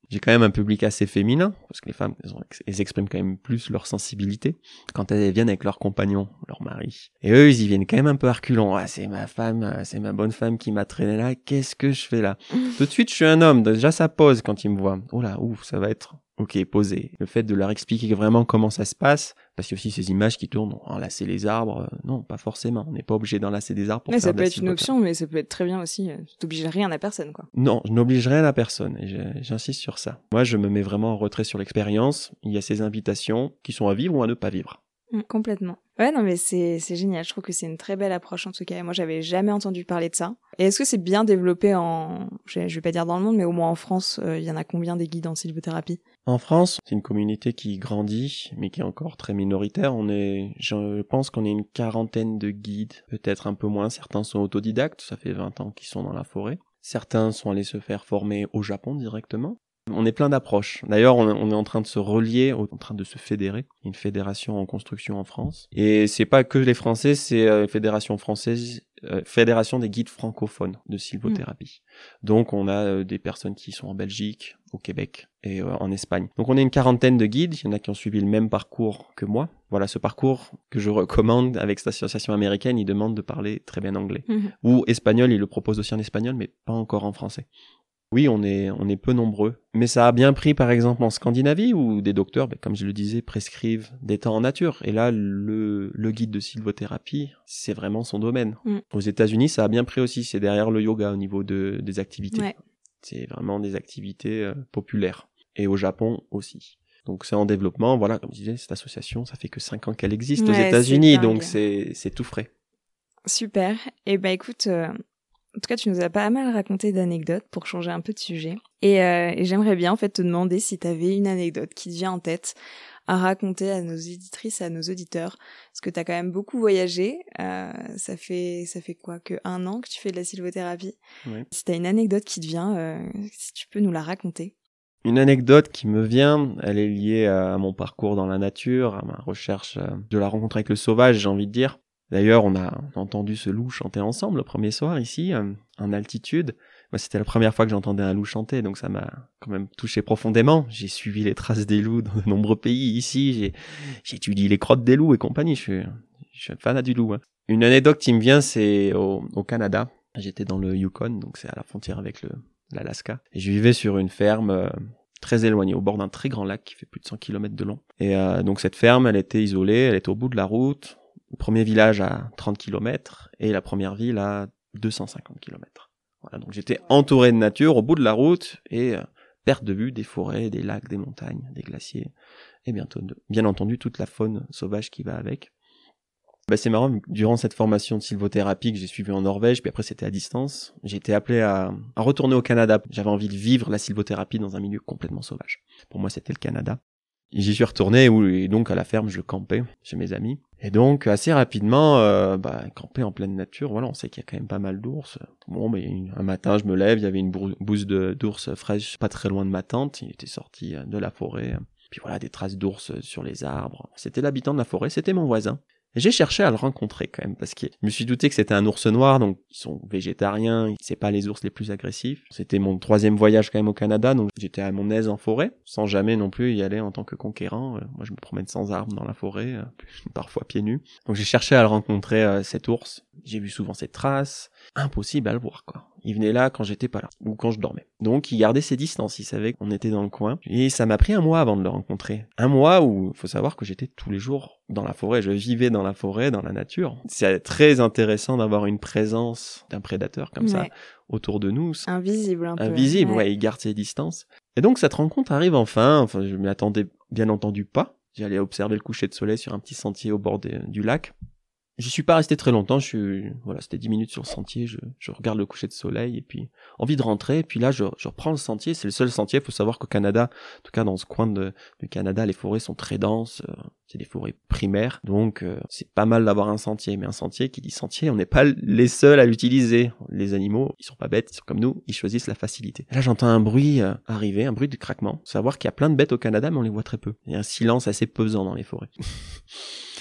j'ai quand même un public assez féminin, parce que les femmes, elles, ont- elles expriment quand même plus leur sensibilité quand elles viennent avec leur compagnon, leur mari. Et eux, ils y viennent quand même un peu à reculons. Ah, c'est ma femme, euh, c'est ma bonne femme qui m'a traîné là, qu'est-ce que je fais là? Tout de suite, je suis un homme, déjà ça pose quand ils me voient. Oh là, ouf, ça va être... Ok, posé. Le fait de leur expliquer vraiment comment ça se passe, parce qu'il y a aussi ces images qui tournent, enlacer les arbres, euh, non, pas forcément. On n'est pas obligé d'enlacer des arbres pour faire ça de peut la être une option, mais ça peut être très bien aussi. euh, Tu t'obliges rien à personne, quoi. Non, je n'oblige rien à personne. et J'insiste sur ça. Moi, je me mets vraiment en retrait sur l'expérience. Il y a ces invitations qui sont à vivre ou à ne pas vivre. Mm, complètement. Ouais, non, mais c'est c'est génial. Je trouve que c'est une très belle approche en tout cas. Moi, j'avais jamais entendu parler de ça. Et est-ce que c'est bien développé en, je, je vais pas dire dans le monde, mais au moins en France, euh, il y en a combien des guides en sylvothérapie En France, c'est une communauté qui grandit, mais qui est encore très minoritaire. On est, je pense qu'on est une quarantaine de guides, peut-être un peu moins. Certains sont autodidactes, ça fait 20 ans qu'ils sont dans la forêt. Certains sont allés se faire former au Japon directement. On est plein d'approches. D'ailleurs, on, est en train de se relier, en train de se fédérer. Une fédération en construction en France. Et c'est pas que les Français, c'est euh, une fédération française euh, Fédération des guides francophones de sylvothérapie. Donc on a euh, des personnes qui sont en Belgique, au Québec et euh, en Espagne. Donc on est une quarantaine de guides, il y en a qui ont suivi le même parcours que moi. Voilà ce parcours que je recommande avec cette association américaine, ils demandent de parler très bien anglais. Mhm. Ou espagnol, ils le proposent aussi en espagnol, mais pas encore en français. Oui, on est, on est peu nombreux. Mais ça a bien pris, par exemple, en Scandinavie, où des docteurs, ben, comme je le disais, prescrivent des temps en nature. Et là, le, le guide de sylvothérapie, c'est vraiment son domaine. Mm. Aux États-Unis, ça a bien pris aussi. C'est derrière le yoga au niveau de, des activités. Ouais. C'est vraiment des activités euh, populaires. Et au Japon aussi. Donc c'est en développement. Voilà, comme je disais, cette association, ça fait que cinq ans qu'elle existe aux États-Unis. Donc c'est, tout frais. Super. Et ben écoute, euh, en tout cas, tu nous as pas mal raconté d'anecdotes pour changer un peu de sujet. Et, euh, et j'aimerais bien en fait te demander si tu avais une anecdote qui te vient en tête à raconter à nos éditrices, à nos auditeurs, parce que tu as quand même beaucoup voyagé. Euh, ça fait ça fait quoi que un an que tu fais de la sylvothérapie? Oui. Si t'as une anecdote qui te vient, euh, si tu peux nous la raconter. Une anecdote qui me vient, elle est liée à mon parcours dans la nature, à ma recherche euh, de la rencontre avec le sauvage, j'ai envie de dire. D'ailleurs, on a entendu ce loup chanter ensemble le premier soir ici, euh, en altitude. Moi, c'était la première fois que j'entendais un loup chanter, donc ça m'a quand même touché profondément. J'ai suivi les traces des loups dans de nombreux pays ici. J'ai, étudié les crottes des loups et compagnie. Je suis, je suis fan du loup. hein. Une anecdote qui me vient, c'est au, au Canada. J'étais dans le Yukon, donc c'est à la frontière avec l'Alaska. Je vivais sur une ferme euh, très éloignée, au bord d'un très grand lac qui fait plus de 100 km de long. Et euh, donc cette ferme, elle était isolée, elle était au bout de la route. Premier village à 30 km et la première ville à 250 km. Voilà, donc j'étais entouré de nature au bout de la route et euh, perte de vue des forêts, des lacs, des montagnes, des glaciers et bientôt, de- bien entendu, toute la faune sauvage qui va avec. Bah, c'est marrant, durant cette formation de sylvothérapie que j'ai suivie en Norvège, puis après c'était à distance, j'ai été appelé à, à retourner au Canada. J'avais envie de vivre la sylvothérapie dans un milieu complètement sauvage. Pour moi, c'était le Canada. J'y suis retourné, et donc à la ferme, je campais chez mes amis. Et donc, assez rapidement, euh, bah, camper en pleine nature, voilà, on sait qu'il y a quand même pas mal d'ours. Bon, mais un matin, je me lève, il y avait une bouse d'ours fraîche pas très loin de ma tente, il était sorti euh, de la forêt. Puis voilà, des traces d'ours sur les arbres. C'était l'habitant de la forêt, c'était mon voisin. J'ai cherché à le rencontrer quand même, parce que je me suis douté que c'était un ours noir, donc ils sont végétariens, c'est pas les ours les plus agressifs. C'était mon troisième voyage quand même au Canada, donc j'étais à mon aise en forêt, sans jamais non plus y aller en tant que conquérant. Euh, Moi je me promène sans armes dans la forêt, euh, parfois pieds nus. Donc j'ai cherché à le rencontrer, euh, cet ours. J'ai vu souvent ses traces. Impossible à le voir, quoi. Il venait là quand j'étais pas là, ou quand je dormais. Donc il gardait ses distances, il savait qu'on était dans le coin. Et ça m'a pris un mois avant de le rencontrer. Un mois où, faut savoir que j'étais tous les jours dans la forêt, je vivais dans la forêt, dans la nature. C'est très intéressant d'avoir une présence d'un prédateur comme ça autour de nous. Invisible un peu. Invisible, ouais. il garde ses distances. Et donc cette rencontre arrive enfin, enfin je m'y attendais bien entendu pas. J'allais observer le coucher de soleil sur un petit sentier au bord du lac. J'y suis pas resté très longtemps, je suis, voilà, c'était 10 minutes sur le sentier, je, je regarde le coucher de soleil et puis envie de rentrer, et puis là je, je reprends le sentier, c'est le seul sentier, faut savoir qu'au Canada, en tout cas dans ce coin de, du Canada, les forêts sont très denses, euh, c'est des forêts primaires, donc euh, c'est pas mal d'avoir un sentier, mais un sentier qui dit sentier, on n'est pas les seuls à l'utiliser. Les animaux, ils sont pas bêtes, ils sont comme nous, ils choisissent la facilité. Là j'entends un bruit euh, arriver, un bruit de craquement, Faut savoir qu'il y a plein de bêtes au Canada, mais on les voit très peu. Il y a un silence assez pesant dans les forêts.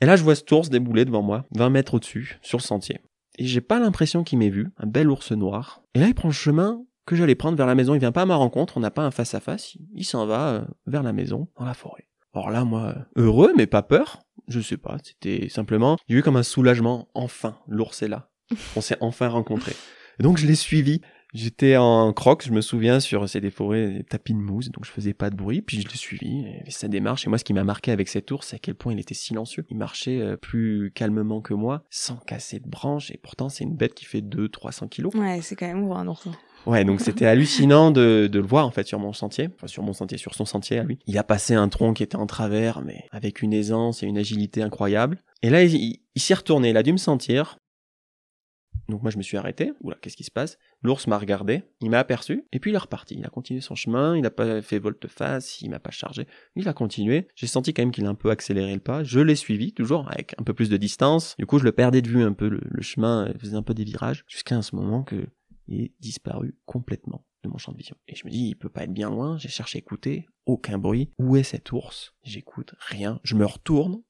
Et là, je vois cet ours débouler devant moi, 20 mètres au-dessus, sur le sentier. Et j'ai pas l'impression qu'il m'ait vu, un bel ours noir. Et là, il prend le chemin que j'allais prendre vers la maison. Il vient pas à ma rencontre, on n'a pas un face-à-face. Il s'en va euh, vers la maison, dans la forêt. Alors là, moi, euh, heureux, mais pas peur. Je sais pas, c'était simplement, j'ai eu comme un soulagement. Enfin, l'ours est là. On s'est enfin rencontrés. Et donc, je l'ai suivi. J'étais en crocs, je me souviens, sur c'est des forêts, des tapis de mousse, donc je faisais pas de bruit, puis je l'ai suivi, et sa démarche, et moi ce qui m'a marqué avec cet ours, c'est à quel point il était silencieux. Il marchait euh, plus calmement que moi, sans casser de branches, et pourtant c'est une bête qui fait 200-300 kilos. Ouais, c'est quand même gros un ourson. Ouais, donc c'était hallucinant de, de le voir en fait sur mon sentier, enfin sur mon sentier, sur son sentier à lui. Il a passé un tronc qui était en travers, mais avec une aisance et une agilité incroyable. Et là, il, il- il s'y retourné, il a dû me sentir. Donc moi je me suis arrêté. Oula, qu'est-ce qui se passe? L'ours m'a regardé, il m'a aperçu, et puis il est reparti. Il a continué son chemin, il n'a pas fait volte-face, il m'a pas chargé. Il a continué. J'ai senti quand même qu'il a un peu accéléré le pas. Je l'ai suivi, toujours avec un peu plus de distance. Du coup, je le perdais de vue un peu, le, le chemin faisait un peu des virages, jusqu'à ce moment que il disparu complètement de mon champ de vision. Et je me dis, il peut pas être bien loin, j'ai cherché à écouter, aucun bruit. Où est cet ours? J'écoute, rien. Je me retourne,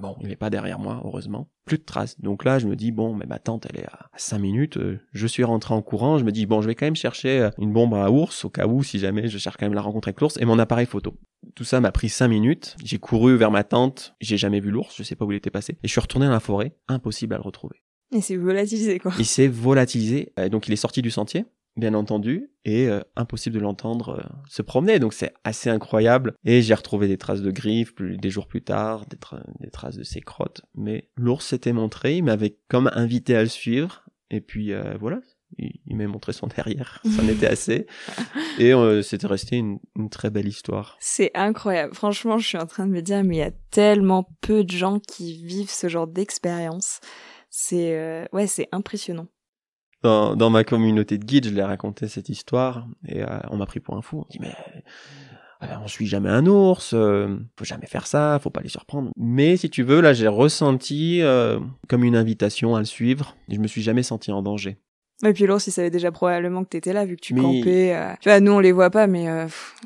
Bon, il n'est pas derrière moi, heureusement. Plus de traces. Donc là, je me dis, bon, mais ma tante, elle est à 5 minutes. Euh, je suis rentré en courant. Je me dis, bon, je vais quand même chercher euh, une bombe à ours, au cas où, si jamais je cherche quand même la rencontre avec l'ours, et mon appareil photo. Tout ça m'a pris 5 minutes. J'ai couru vers ma tante. J'ai jamais vu l'ours. Je sais pas où il était passé. Et je suis retourné dans la forêt. Impossible à le retrouver. Et c'est volatilisé, quoi. Il s'est volatilisé. Donc il est sorti du sentier bien entendu, et euh, impossible de l'entendre euh, se promener. Donc c'est assez incroyable. Et j'ai retrouvé des traces de griffes plus, des jours plus tard, des, traces de ses crottes. Mais l'ours s'était montré, il m'avait comme invité à le suivre. Et puis euh, voilà, il, m'a montré son derrière. Ça en était assez. Et c'était resté une, une, très belle histoire. C'est incroyable. Franchement, je suis en train de me dire, mais il y a tellement peu de gens qui vivent ce genre d'expérience. C'est ouais, c'est impressionnant dans, dans ma communauté de guides, je l'ai raconté cette histoire et euh, on m'a pris pour un fou. On dit mais euh, on suit jamais un ours, euh, faut jamais faire ça, faut pas les surprendre. Mais si tu veux, là j'ai ressenti comme une invitation à le suivre. Et je me suis jamais senti en danger. Et puis l'ours, il savait déjà probablement que t'étais là, vu que tu campais. Tu vois, nous on les voit pas, mais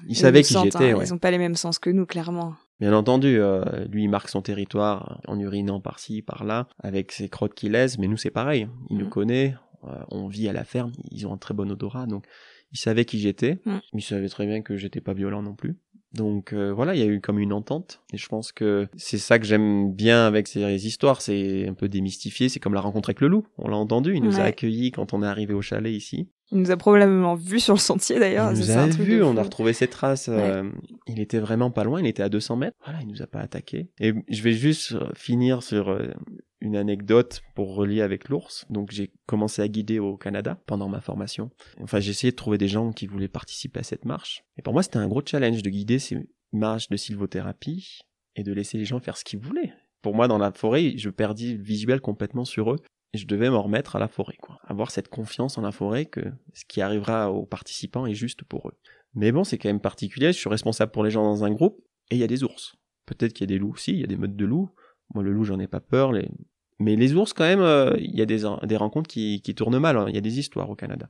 il savait qui j'étais. Hein, Ils ont pas les mêmes sens que nous, clairement. Bien entendu, lui il marque son territoire en urinant par-ci, par-là, avec ses crottes qu'il laisse, mais nous c'est pareil. Il nous mmh. connaît, euh, on vit à la ferme, ils ont un très bon odorat, donc ils savaient qui j'étais. Mm. Ils savaient très bien que j'étais pas violent non plus. Donc euh, voilà, il y a eu comme une entente. Et je pense que c'est ça que j'aime bien avec ces histoires, c'est un peu démystifié. C'est comme la rencontre avec le loup. On l'a entendu, il nous a accueillis quand on est arrivé au chalet ici. Il nous a probablement vu sur le sentier d'ailleurs. Il nous a vu, on a retrouvé ses traces. Euh, il était vraiment pas loin, il était à 200 mètres. Voilà, il nous a pas attaqué. Et je vais juste finir sur une anecdote pour relier avec l'ours. Donc j'ai commencé à guider au Canada pendant ma formation. Enfin, j'ai essayé de trouver des gens qui voulaient participer à cette marche. Et pour moi, c'était un gros challenge de guider ces marches de sylvothérapie et de laisser les gens faire ce qu'ils voulaient. Pour moi, dans la forêt, je perdis le visuel complètement sur eux. Et je devais m'en remettre à la forêt, quoi. Avoir cette confiance en la forêt que ce qui arrivera aux participants est juste pour eux. Mais bon, c'est quand même particulier. Je suis responsable pour les gens dans un groupe et il y a des ours. Peut-être qu'il y a des loups aussi, il y a des meutes de loups. Moi, le loup, j'en ai pas peur. Mais les ours, quand même, euh, il y a des, des rencontres qui, qui tournent mal. Hein. Il y a des histoires au Canada.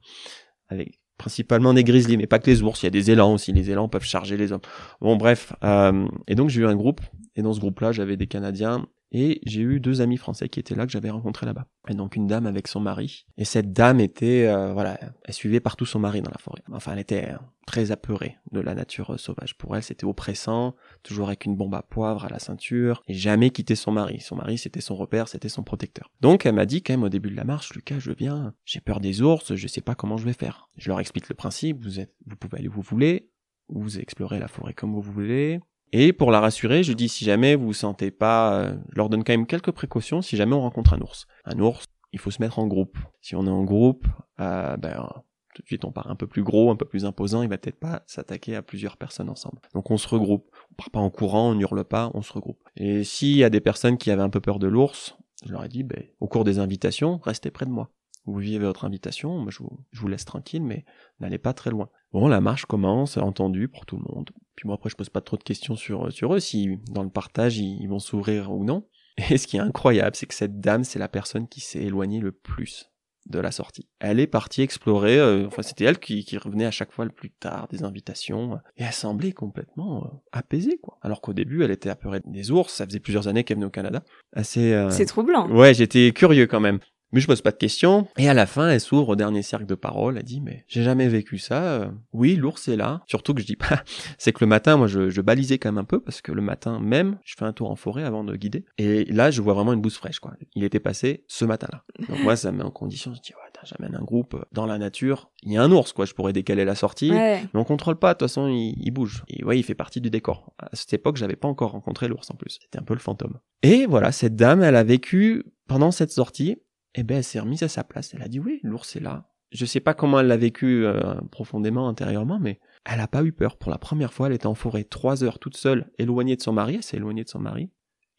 Avec principalement des grizzlies, mais pas que les ours. Il y a des élans aussi. Les élans peuvent charger les hommes. Bon, bref. Euh, et donc, j'ai eu un groupe. Et dans ce groupe-là, j'avais des Canadiens et j'ai eu deux amis français qui étaient là, que j'avais rencontrés là-bas. Et donc une dame avec son mari. Et cette dame était, euh, voilà, elle suivait partout son mari dans la forêt. Enfin, elle était euh, très apeurée de la nature euh, sauvage. Pour elle, c'était oppressant, toujours avec une bombe à poivre à la ceinture, et jamais quitter son mari. Son mari, c'était son repère, c'était son protecteur. Donc elle m'a dit quand même au début de la marche, Lucas, je viens, j'ai peur des ours, je sais pas comment je vais faire. Je leur explique le principe, vous êtes, vous pouvez aller où vous voulez, vous explorez la forêt comme vous voulez, et pour la rassurer, je dis si jamais vous vous sentez pas, euh, je leur donne quand même quelques précautions si jamais on rencontre un ours. Un ours, il faut se mettre en groupe. Si on est en groupe, euh, ben tout de suite on part un peu plus gros, un peu plus imposant, il va peut-être pas s'attaquer à plusieurs personnes ensemble. Donc on se regroupe. On part pas en courant, on hurle pas, on se regroupe. Et s'il y a des personnes qui avaient un peu peur de l'ours, je leur ai dit, ben, au cours des invitations, restez près de moi. Vous vivez votre invitation, moi je vous, je vous laisse tranquille, mais n'allez pas très loin. Bon, la marche commence, entendu pour tout le monde. Puis moi après je pose pas trop de questions sur, sur eux, si dans le partage ils, vont s'ouvrir ou non. Et ce qui est incroyable, c'est que cette dame, c'est la personne qui s'est éloignée le plus de la sortie. Elle est partie explorer, euh, enfin c'était elle qui, qui, revenait à chaque fois le plus tard des invitations, et elle semblait complètement euh, apaisée quoi. Alors qu'au début elle était apeurée des ours, ça faisait plusieurs années qu'elle venait au Canada. Assez. Euh, c'est troublant. Ouais, j'étais curieux quand même. Mais je pose pas de questions. Et à la fin, elle s'ouvre au dernier cercle de parole. Elle dit, mais j'ai jamais vécu ça. Euh, oui, l'ours est là. Surtout que je dis pas, c'est que le matin, moi, je, je, balisais quand même un peu parce que le matin même, je fais un tour en forêt avant de guider. Et là, je vois vraiment une bouse fraîche, quoi. Il était passé ce matin-là. Donc moi, ça me met en condition. Je dis, ouais, j'amène un groupe dans la nature. Il y a un ours, quoi. Je pourrais décaler la sortie. Mais on contrôle pas. De toute façon, il, il bouge. Et ouais, il fait partie du décor. À cette époque, j'avais pas encore rencontré l'ours en plus. C'était un peu le fantôme. Et voilà, cette dame, elle a vécu pendant cette sortie eh ben, elle s'est remise à sa place. Elle a dit oui, l'ours est là. Je sais pas comment elle l'a vécu euh, profondément intérieurement, mais elle a pas eu peur. Pour la première fois, elle était en forêt trois heures toute seule, éloignée de son mari. Elle s'est éloignée de son mari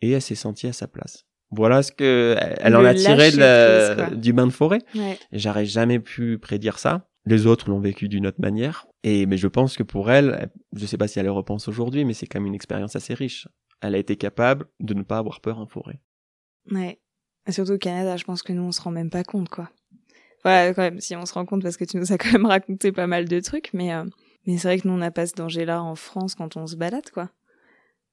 et elle s'est sentie à sa place. Voilà ce que elle en a tiré du bain de forêt. Ouais. J'aurais jamais pu prédire ça. Les autres l'ont vécu d'une autre manière. Et mais je pense que pour elle, je sais pas si elle le repense aujourd'hui, mais c'est quand même une expérience assez riche. Elle a été capable de ne pas avoir peur en forêt. Ouais. Surtout au Canada, je pense que nous, on se rend même pas compte, quoi. Voilà, quand même, si on se rend compte, parce que tu nous as quand même raconté pas mal de trucs, mais, euh, mais c'est vrai que nous, on n'a pas ce danger-là en France quand on se balade, quoi.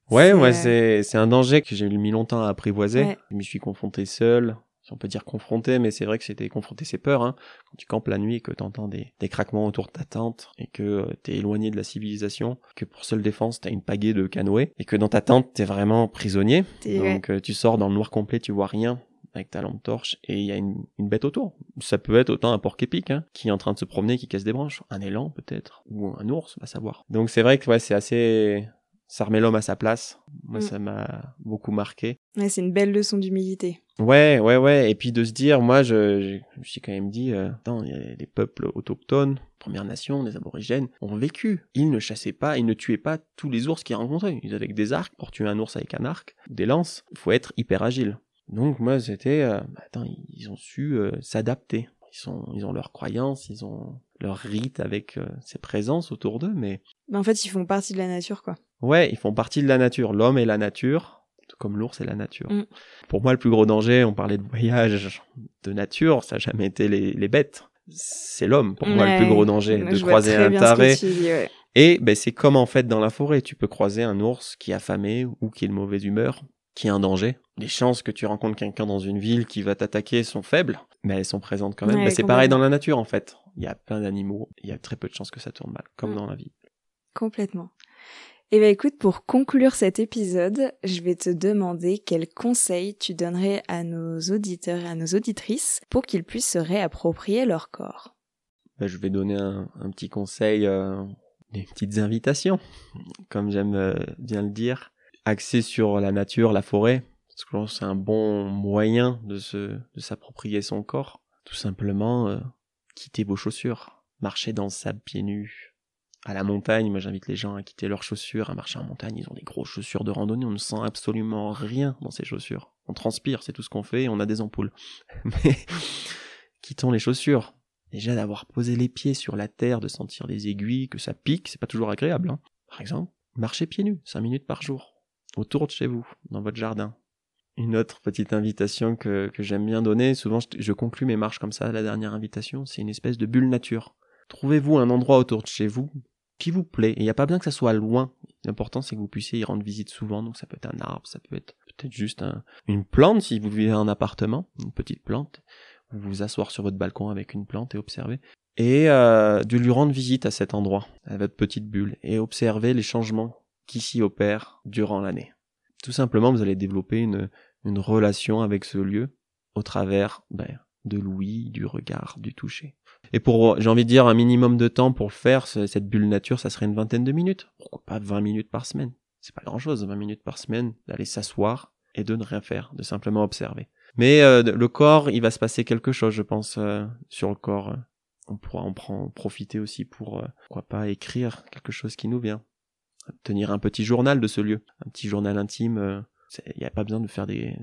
Ouais, ouais, c'est c'est un danger que j'ai mis longtemps à apprivoiser. Ouais. Je m'y suis confronté seul, si on peut dire confronté, mais c'est vrai que c'était confronter ses peurs. Hein. Quand tu campes la nuit et que t'entends des, des craquements autour de ta tente et que euh, t'es éloigné de la civilisation, que pour seule défense t'as une pagaie de canoë et que dans ta tente t'es vraiment prisonnier. T'es-. Donc euh, tu sors dans le noir complet, tu vois rien avec ta lampe torche et il y a une, une bête autour. Ça peut être autant un porc épic hein, qui est en train de se promener, qui casse des branches, un élan peut-être ou un ours, va savoir. Donc c'est vrai que ouais, c'est assez ça remet l'homme à sa place. Moi Mm. ça m'a beaucoup marqué. Ouais, c'est une belle leçon d'humilité. Ouais, ouais, ouais. Et puis de se dire, moi, je, je, suis quand même dit, euh, attends, il y a des peuples autochtones, Premières Nations, des aborigènes, ont vécu. Ils ne chassaient pas, ils ne tuaient pas tous les ours qu'ils rencontraient. Ils avaient des arcs pour tuer un ours avec un arc, des lances. Il faut être hyper agile. Donc moi, c'était, euh, bah, attends, ils ont su euh, s'adapter. Ils sont, ils ont leurs croyances, ils ont leur rite avec euh, ces présences autour d'eux, mais Mais en fait, ils font partie de la nature, quoi. Ouais, ils font partie de la nature. L'homme est la nature, tout comme l'ours est la nature. Mm. Pour moi, le plus gros danger, on parlait de voyage, de nature, ça n'a jamais été les, les bêtes. C'est l'homme, pour moi, le plus gros danger, Moi, de croiser un ce taré. tu dis, ouais. Et ben, c'est comme en fait dans la forêt, tu peux croiser un ours qui est affamé ou qui est de mauvaise humeur, qui est en danger. Les chances que tu rencontres quelqu'un dans une ville qui va t'attaquer sont faibles, mais elles sont présentes quand même. Ouais, c'est pareil dans la nature en fait. Il y a plein d'animaux, il y a très peu de chances que ça tourne mal, comme Mm. dans la vie. Complètement. Eh ben écoute, pour conclure cet épisode, je vais te demander quels conseils tu donnerais à nos auditeurs et à nos auditrices pour qu'ils puissent se réapproprier leur corps. Ben, je vais donner un, un petit conseil, euh, des petites invitations, comme j'aime euh, bien le dire, axé sur la nature, la forêt, parce que c'est un bon moyen de se, de s'approprier son corps. Tout simplement, euh, quitter vos chaussures, marcher dans le sable pieds nus. À la montagne, moi j'invite les gens à quitter leurs chaussures, à marcher en montagne, ils ont des grosses chaussures de randonnée, on ne sent absolument rien dans ces chaussures. On transpire, c'est tout ce qu'on fait, on a des ampoules. Mais quittons les chaussures, Déjà d'avoir posé les pieds sur la terre, de sentir les aiguilles, que ça pique, c'est pas toujours agréable. Hein. Par exemple, marchez pieds nus, 5 minutes par jour, autour de chez vous, dans votre jardin. Une autre petite invitation que, que j'aime bien donner, souvent je, je conclus mes marches comme ça, la dernière invitation, c'est une espèce de bulle nature. Trouvez-vous un endroit autour de chez vous qui vous plaît, et il n'y a pas besoin que ça soit loin. L'important c'est que vous puissiez y rendre visite souvent, donc ça peut être un arbre, ça peut être peut-être juste un- une plante si vous vivez en appartement, une petite plante vous vous asseoir sur votre balcon avec une plante et observer. Et euh, de lui rendre visite à cet endroit, à votre petite bulle, et observer les changements qui s'y opèrent durant l'année. Tout simplement, vous allez développer une, relation avec ce lieu au travers ben, de l'ouïe, du regard, du toucher. Et pour, j'ai envie de dire, un minimum de temps pour le faire, ce- cette bulle nature, ça serait une vingtaine de minutes. Pourquoi pas 20 minutes par semaine? C'est pas grand-chose, 20 minutes par semaine, d'aller s'asseoir et de ne rien faire, de simplement observer. Mais euh, le corps, il va se passer quelque chose, je pense, euh, sur le corps. On pourra en profiter aussi pour, euh, pourquoi pas, écrire quelque chose qui nous vient. Tenir un petit journal de ce lieu, un petit journal intime. euh, Il n'y a pas besoin de faire des,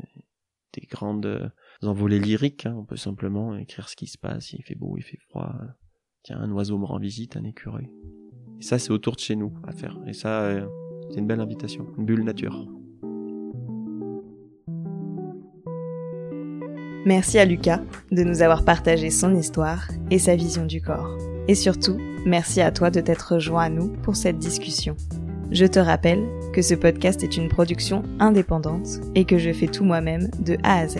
des grandes envolées lyriques. hein. On peut simplement écrire ce qui se passe. Il fait beau, il fait froid. Tiens, un oiseau me rend visite, un écureuil. Et ça, c'est autour de chez nous à faire. Et ça, euh, c'est une belle invitation, une bulle nature. Merci à Lucas de nous avoir partagé son histoire et sa vision du corps. Et surtout, merci à toi de t'être rejoint à nous pour cette discussion. Je te rappelle que ce podcast est une production indépendante et que je fais tout moi-même de A à Z.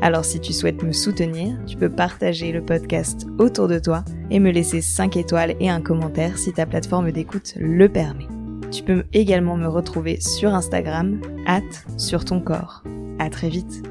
Alors si tu souhaites me soutenir, tu peux partager le podcast autour de toi et me laisser 5 étoiles et un commentaire si ta plateforme d'écoute le permet. Tu peux également me retrouver sur Instagram, at sur ton corps. À très vite.